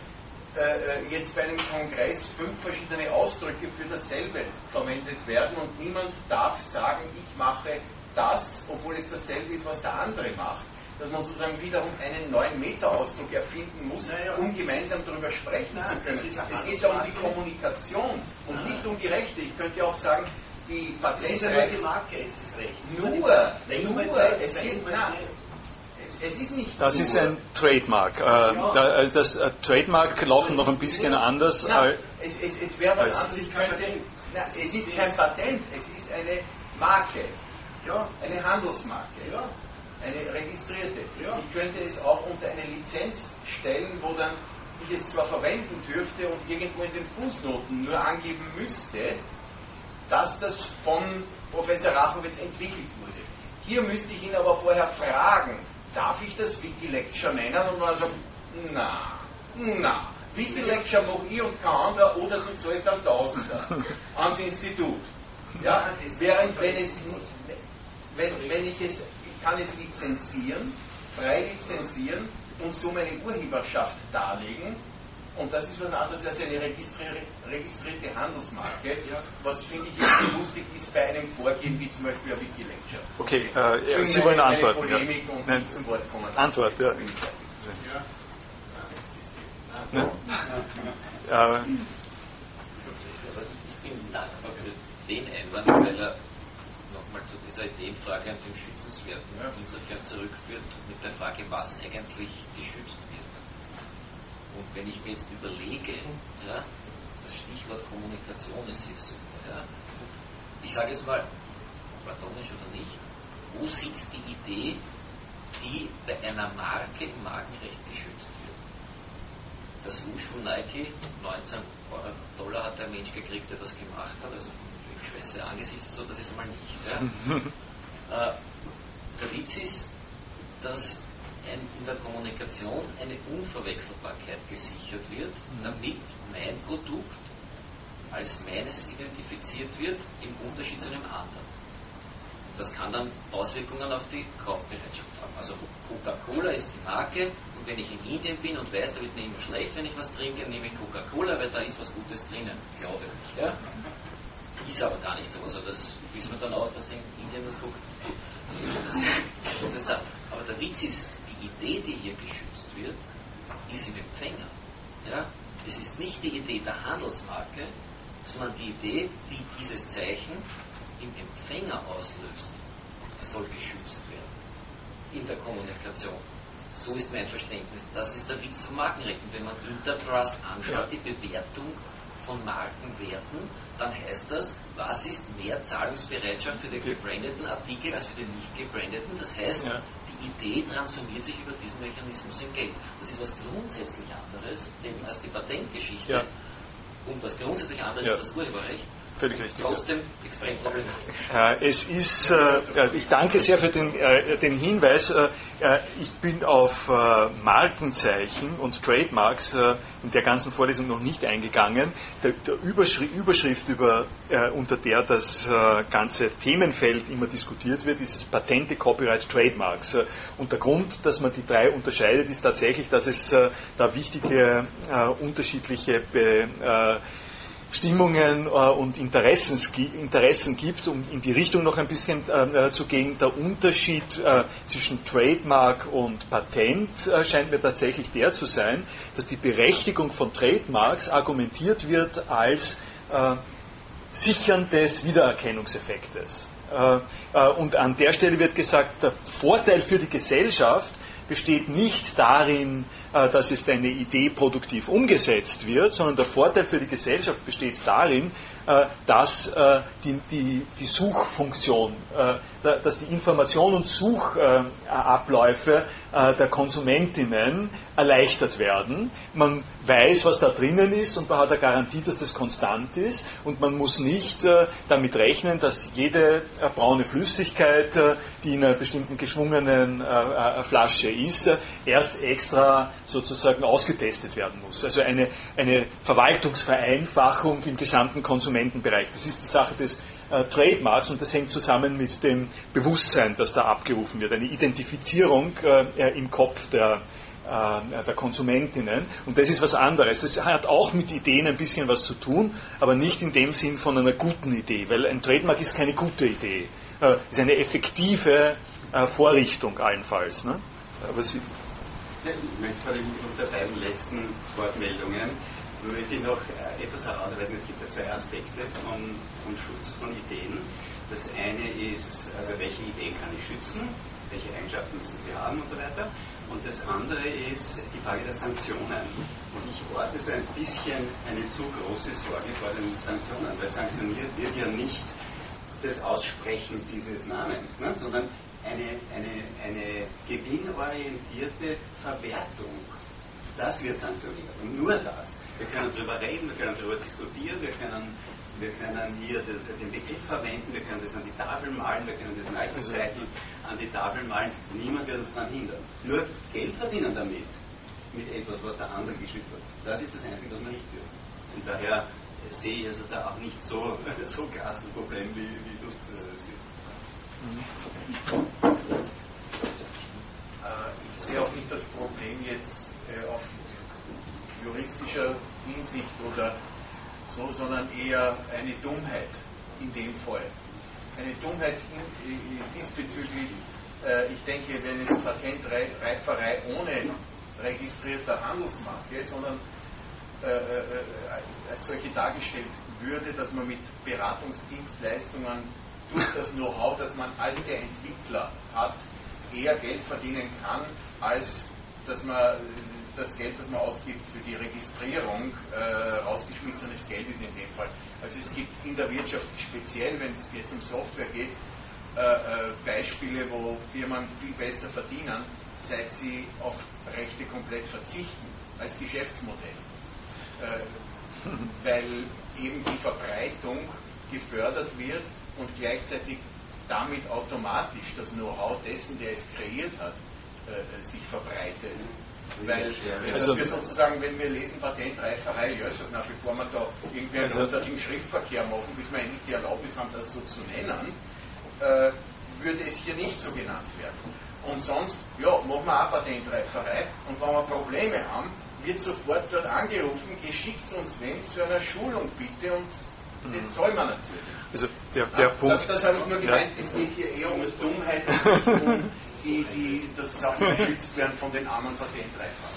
äh, äh, jetzt bei einem Kongress fünf verschiedene Ausdrücke für dasselbe verwendet werden und niemand darf sagen, ich mache das, obwohl es dasselbe ist, was der andere macht. Dass man sozusagen wiederum einen neuen Meta-Ausdruck erfinden muss, ja. um gemeinsam darüber sprechen Nein, zu können. Es geht ja um die Kommunikation und Nein. nicht um die Rechte. Ich könnte ja auch sagen, die Patente. Es ist ja nur die Marke, ist das Recht. Nur, nur, es geht, na, es ist nicht. Das ist ein Trademark. Äh, ja. Äh, das äh, Trademark laufen noch ein bisschen anders. Na, es, es, es wäre was anderes. Könnte, na, es ist kein Patent, es ist eine Marke. Ja. Eine Handelsmarke. Ja. Eine registrierte. Ja. Ich könnte es auch unter eine Lizenz stellen, wo dann ich es zwar verwenden dürfte und irgendwo in den Fußnoten nur angeben müsste, dass das von Professor Rachowitz entwickelt wurde. Hier müsste ich ihn aber vorher fragen, darf ich das Wiki-Lecture nennen? Und man sagt, Na, na. Wie viel Lecture mache ich und kein anderer oder du zahlst dann Tausender ans Institut? Ja, während wenn es wenn, wenn ich es, kann es lizenzieren, frei lizenzieren und so meine Urheberschaft darlegen. Und das ist was anderes als eine registrierte, Handelsmarke, ja. was finde ich jetzt lustig ist bei einem Vorgehen wie zum Beispiel ein Wikilecture. Okay, äh, Sie wollen antworten. Polemik ja. und Nein. zum Wort kommen. Antwort, ja. ja. ja. Ich bin dankbar für den Einwand, weil er nochmal zu dieser Ideenfrage und dem Schützenswerten ja. insofern zurückführt mit der Frage, was eigentlich geschützt wird. Und wenn ich mir jetzt überlege, ja, das Stichwort Kommunikation ist hier so, ja, ich sage jetzt mal, platonisch oder nicht, wo sitzt die Idee, die bei einer Marke im Markenrecht geschützt wird? Das von Nike, 19 Dollar hat der Mensch gekriegt, der das gemacht hat, also Schwäche angesichts so, das ist mal nicht. Ja. äh, der Witz ist, dass ein, in der Kommunikation eine Unverwechselbarkeit gesichert wird, mhm. damit mein Produkt als meines identifiziert wird, im Unterschied zu einem anderen. Das kann dann Auswirkungen auf die Kaufbereitschaft haben. Also Coca-Cola ist die Marke und wenn ich in Indien bin und weiß, da wird mir immer schlecht, wenn ich was trinke, nehme ich Coca-Cola, weil da ist was Gutes drinnen, glaube ich. Ja? Ist aber gar nicht so. Also das wissen wir dann auch, dass in Indien das guckt. Das, das aber der Witz ist, die Idee, die hier geschützt wird, ist im Empfänger. Ja? Es ist nicht die Idee der Handelsmarke, sondern die Idee, die dieses Zeichen im Empfänger auslöst, soll geschützt werden. In der Kommunikation. So ist mein Verständnis. Das ist der Witz vom Markenrecht. Und wenn man Intertrust anschaut, die Bewertung von Markenwerten, dann heißt das, was ist mehr Zahlungsbereitschaft für den gebrandeten Artikel als für den nicht gebrandeten. Das heißt, ja. die Idee transformiert sich über diesen Mechanismus in Geld. Das ist was grundsätzlich anderes als die Patentgeschichte. Ja. Und was grundsätzlich anderes ja. ist das Urheberrecht. Völlig richtig. Trotzdem extrem problematisch. Äh, es ist, äh, ich danke sehr für den, äh, den Hinweis. Äh, äh, ich bin auf äh, Markenzeichen und Trademarks in der ganzen Vorlesung noch nicht eingegangen. Der, Überschrift über, unter der das ganze Themenfeld immer diskutiert wird, ist Patente, Copyright, Trademarks. Und der Grund, dass man die drei unterscheidet, ist tatsächlich, dass es da wichtige unterschiedliche Be, Stimmungen äh, und Interessen, gibt, um in die Richtung noch ein bisschen äh, zu gehen. Der Unterschied äh, zwischen Trademark und Patent äh, scheint mir tatsächlich der zu sein, dass die Berechtigung von Trademarks argumentiert wird als äh, Sichern des Wiedererkennungseffektes. Äh, und an der Stelle wird gesagt, der Vorteil für die Gesellschaft besteht nicht darin, äh, dass jetzt eine Idee produktiv umgesetzt wird, sondern der Vorteil für die Gesellschaft besteht darin, äh, dass äh, die, die, die Suchfunktion, dass die Information- und Suchabläufe der Konsumentinnen erleichtert werden. Man weiß, was da drinnen ist und man hat eine Garantie, dass das konstant ist und man muss nicht damit rechnen, dass jede braune Flüssigkeit, die in einer bestimmten geschwungenen Flasche ist, erst extra sozusagen ausgetestet werden muss. Also eine, eine Verwaltungsvereinfachung im gesamten Konsumentenbereich. Das ist die Sache des äh, Trademarks und das hängt zusammen mit dem Bewusstsein, das da abgerufen wird. Eine Identifizierung äh, im Kopf der, äh, der Konsumentinnen. Und das ist was anderes. Das hat auch mit Ideen ein bisschen was zu tun, aber nicht in dem Sinn von einer guten Idee, weil ein Trademark ist keine gute Idee. Äh, ist eine effektive äh, Vorrichtung allenfalls. Ne? Aber sie, ich möchte vor dem Hintergrund der beiden letzten Wortmeldungen möchte ich noch äh, etwas herausarbeiten. Es gibt ja zwei Aspekte von, von Schutz von Ideen. Das eine ist, also welche Ideen kann ich schützen, welche Eigenschaften müssen sie haben und so weiter. Und das andere ist die Frage der Sanktionen. Und ich orte so ein bisschen eine zu große Sorge vor den Sanktionen, weil sanktioniert wird ja nicht das Aussprechen dieses Namens, ne, sondern eine, eine, eine gewinnorientierte Verwertung. Das wird sanktioniert und nur das. Wir können darüber reden, wir können darüber diskutieren, wir können, wir können hier das, den Begriff verwenden, wir können das an die Tafel malen, wir können das Nike-Zeichen an die Tafel malen. Niemand wird uns daran hindern. Nur Geld verdienen damit mit etwas, was der andere geschützt hat. Das ist das Einzige, was wir nicht dürfen. Und daher sehe ich also da auch nicht so, so krass ein Problem, wie, wie du es äh, siehst. Äh, ich sehe auch nicht das Problem jetzt äh, auf juristischer Hinsicht oder so, sondern eher eine Dummheit in dem Fall. Eine Dummheit diesbezüglich, äh, ich denke, wenn es Patentreiferei ohne registrierter Handelsmarke, sondern äh, als solche dargestellt würde, dass man mit Beratungsdienstleistungen durch das Know-how, das man als der Entwickler hat, eher Geld verdienen kann, als dass man das Geld, das man ausgibt für die Registrierung, äh, rausgeschmissenes Geld ist in dem Fall. Also es gibt in der Wirtschaft speziell, wenn es jetzt um Software geht, äh, äh, Beispiele, wo Firmen viel besser verdienen, seit sie auf Rechte komplett verzichten als Geschäftsmodell. Äh, weil eben die Verbreitung gefördert wird und gleichzeitig damit automatisch das Know-how dessen, der es kreiert hat, äh, sich verbreitet. Weil also, wir sozusagen, wenn wir lesen Patentreiferei, nach, bevor wir da irgendwie einen also, großartigen Schriftverkehr machen, bis wir endlich die Erlaubnis haben, das so zu nennen, äh, würde es hier nicht so genannt werden. Und sonst, ja, machen wir auch Patentreiferei und wenn wir Probleme haben, wird sofort dort angerufen, geschickt uns wenn zu einer Schulung bitte und das mhm. zahlen wir natürlich. Also der, der Punkt. Das, das habe ich nur gemeint, ja. es geht hier eher um Dummheit und um die, die, dass Sachen geschützt werden von den armen Patentreifern.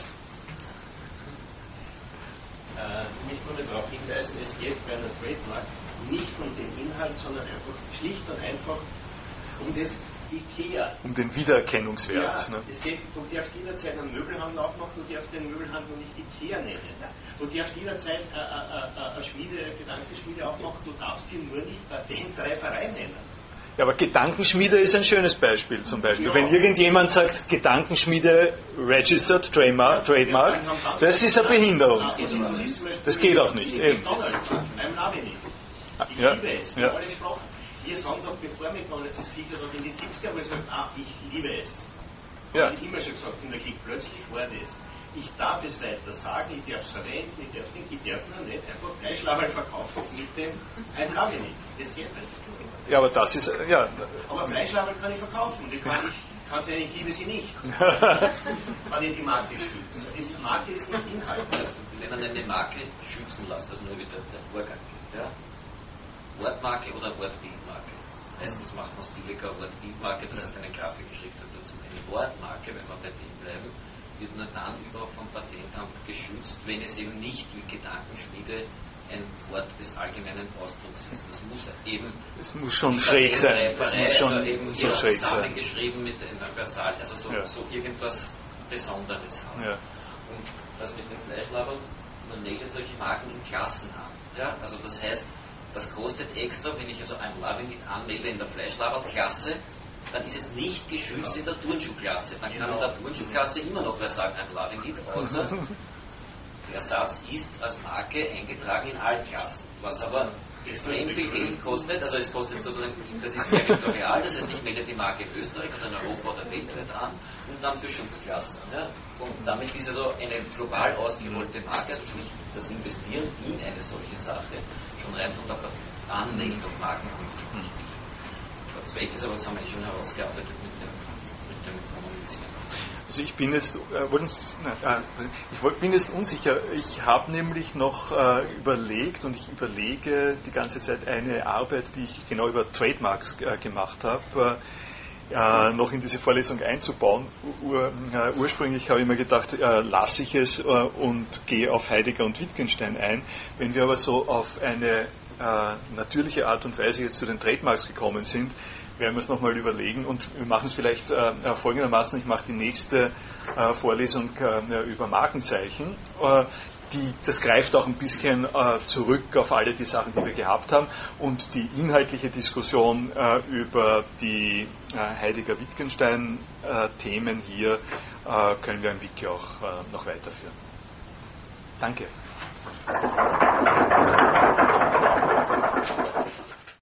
Äh, ich würde darauf hinweisen, es geht bei einer Trademark nicht um den Inhalt, sondern einfach schlicht und einfach um das IKEA. Um den Wiedererkennungswert. Ja, ne? es geht, du darfst jederzeit einen Möbelhandel aufmachen, du darfst den Möbelhandel nicht IKEA nennen. Ja? Du darfst jederzeit äh, äh, äh, eine Schmiede, Gedankenschmiede aufmachen, du darfst sie nur nicht Patentreiferei nennen. Ja, aber Gedankenschmiede ist ein schönes Beispiel zum Beispiel. Ja. Wenn irgendjemand sagt, Gedankenschmiede registered, Trademark, Trademark das ist eine Behinderung. Das geht auch nicht. Eben. Ja. liebe es, ja. Wir sagen doch, bevor McDonalds das Siegel hat, in die 70er, wo ich gesagt ah, ich liebe es. Ja. Habe ich immer schon gesagt, in der Krieg plötzlich war das ich darf es weiter sagen, ich darf es verwenden, ich darf es nicht, ich darf nur nicht einfach Fleischlaberl verkaufen mit dem Einlage nicht. Das geht nicht. Ja, aber das ist, ja. Aber Fleischlaberl kann ich verkaufen, die kann ich, kann sie ich liebe sie nicht. Wenn ich die Marke schütze. Die Marke ist nicht Inhalt. Wenn man eine Marke schützen lässt, das nur wieder der Vorgang. Ja? Wortmarke oder Wortbildmarke. Meistens macht man es billiger, Wortbildmarke, das hat eine Grafikschrift dazu. Eine Wortmarke, wenn wir bei dem bleiben, wird nur dann überhaupt vom Patentamt geschützt, wenn es eben nicht wie Gedankenschmiede ein Wort des allgemeinen Ausdrucks ist. Das muss eben. Es muss schon schräg sein. Es muss schon also eben so schräg sein. geschrieben mit einer Versal, also so, ja. so irgendwas Besonderes haben. Ja. Und das mit den Fleischlabern, man regelt solche Marken in Klassen an. Ja? Also das heißt, das kostet extra, wenn ich also ein Labenit anmelde in der Fleischlaberklasse, dann ist es nicht geschützt in der Turnschuhklasse. Dann kann in der Turnschuhklasse immer noch wer sagen, ein Lading außer der Satz ist als Marke eingetragen in allen Klassen. Was aber extrem viel Geld kostet, also es kostet sozusagen, das ist territorial, das heißt, ich melde die Marke Österreich oder Europa oder weltweit an und dann für Schutzklassen. Ja? Und damit ist also eine global ausgerollte Marke, also sprich das Investieren in eine solche Sache, schon rein von der Anmeldung Markenpolitik nicht. Zweck ist, aber das haben wir eh schon herausgearbeitet mit dem. Also ich bin jetzt, äh, äh, ich bin jetzt unsicher. Ich habe nämlich noch äh, überlegt und ich überlege die ganze Zeit eine Arbeit, die ich genau über Trademarks äh, gemacht habe. Äh, noch in diese Vorlesung einzubauen. Ur, äh, ursprünglich habe ich mir gedacht, äh, lasse ich es und gehe auf Heidegger und Wittgenstein ein. Wenn wir aber so auf eine natürliche Art und Weise jetzt zu den Trademarks gekommen sind, werden wir es nochmal überlegen und wir machen es vielleicht äh, äh, folgendermaßen, ich mache die nächste äh, Vorlesung äh, über Markenzeichen. Äh, die, das greift auch ein bisschen äh, zurück auf alle die Sachen, die wir gehabt haben und die inhaltliche Diskussion über die Heidegger-Wittgenstein-Themen hier können wir im Wiki auch noch weiterführen. Danke.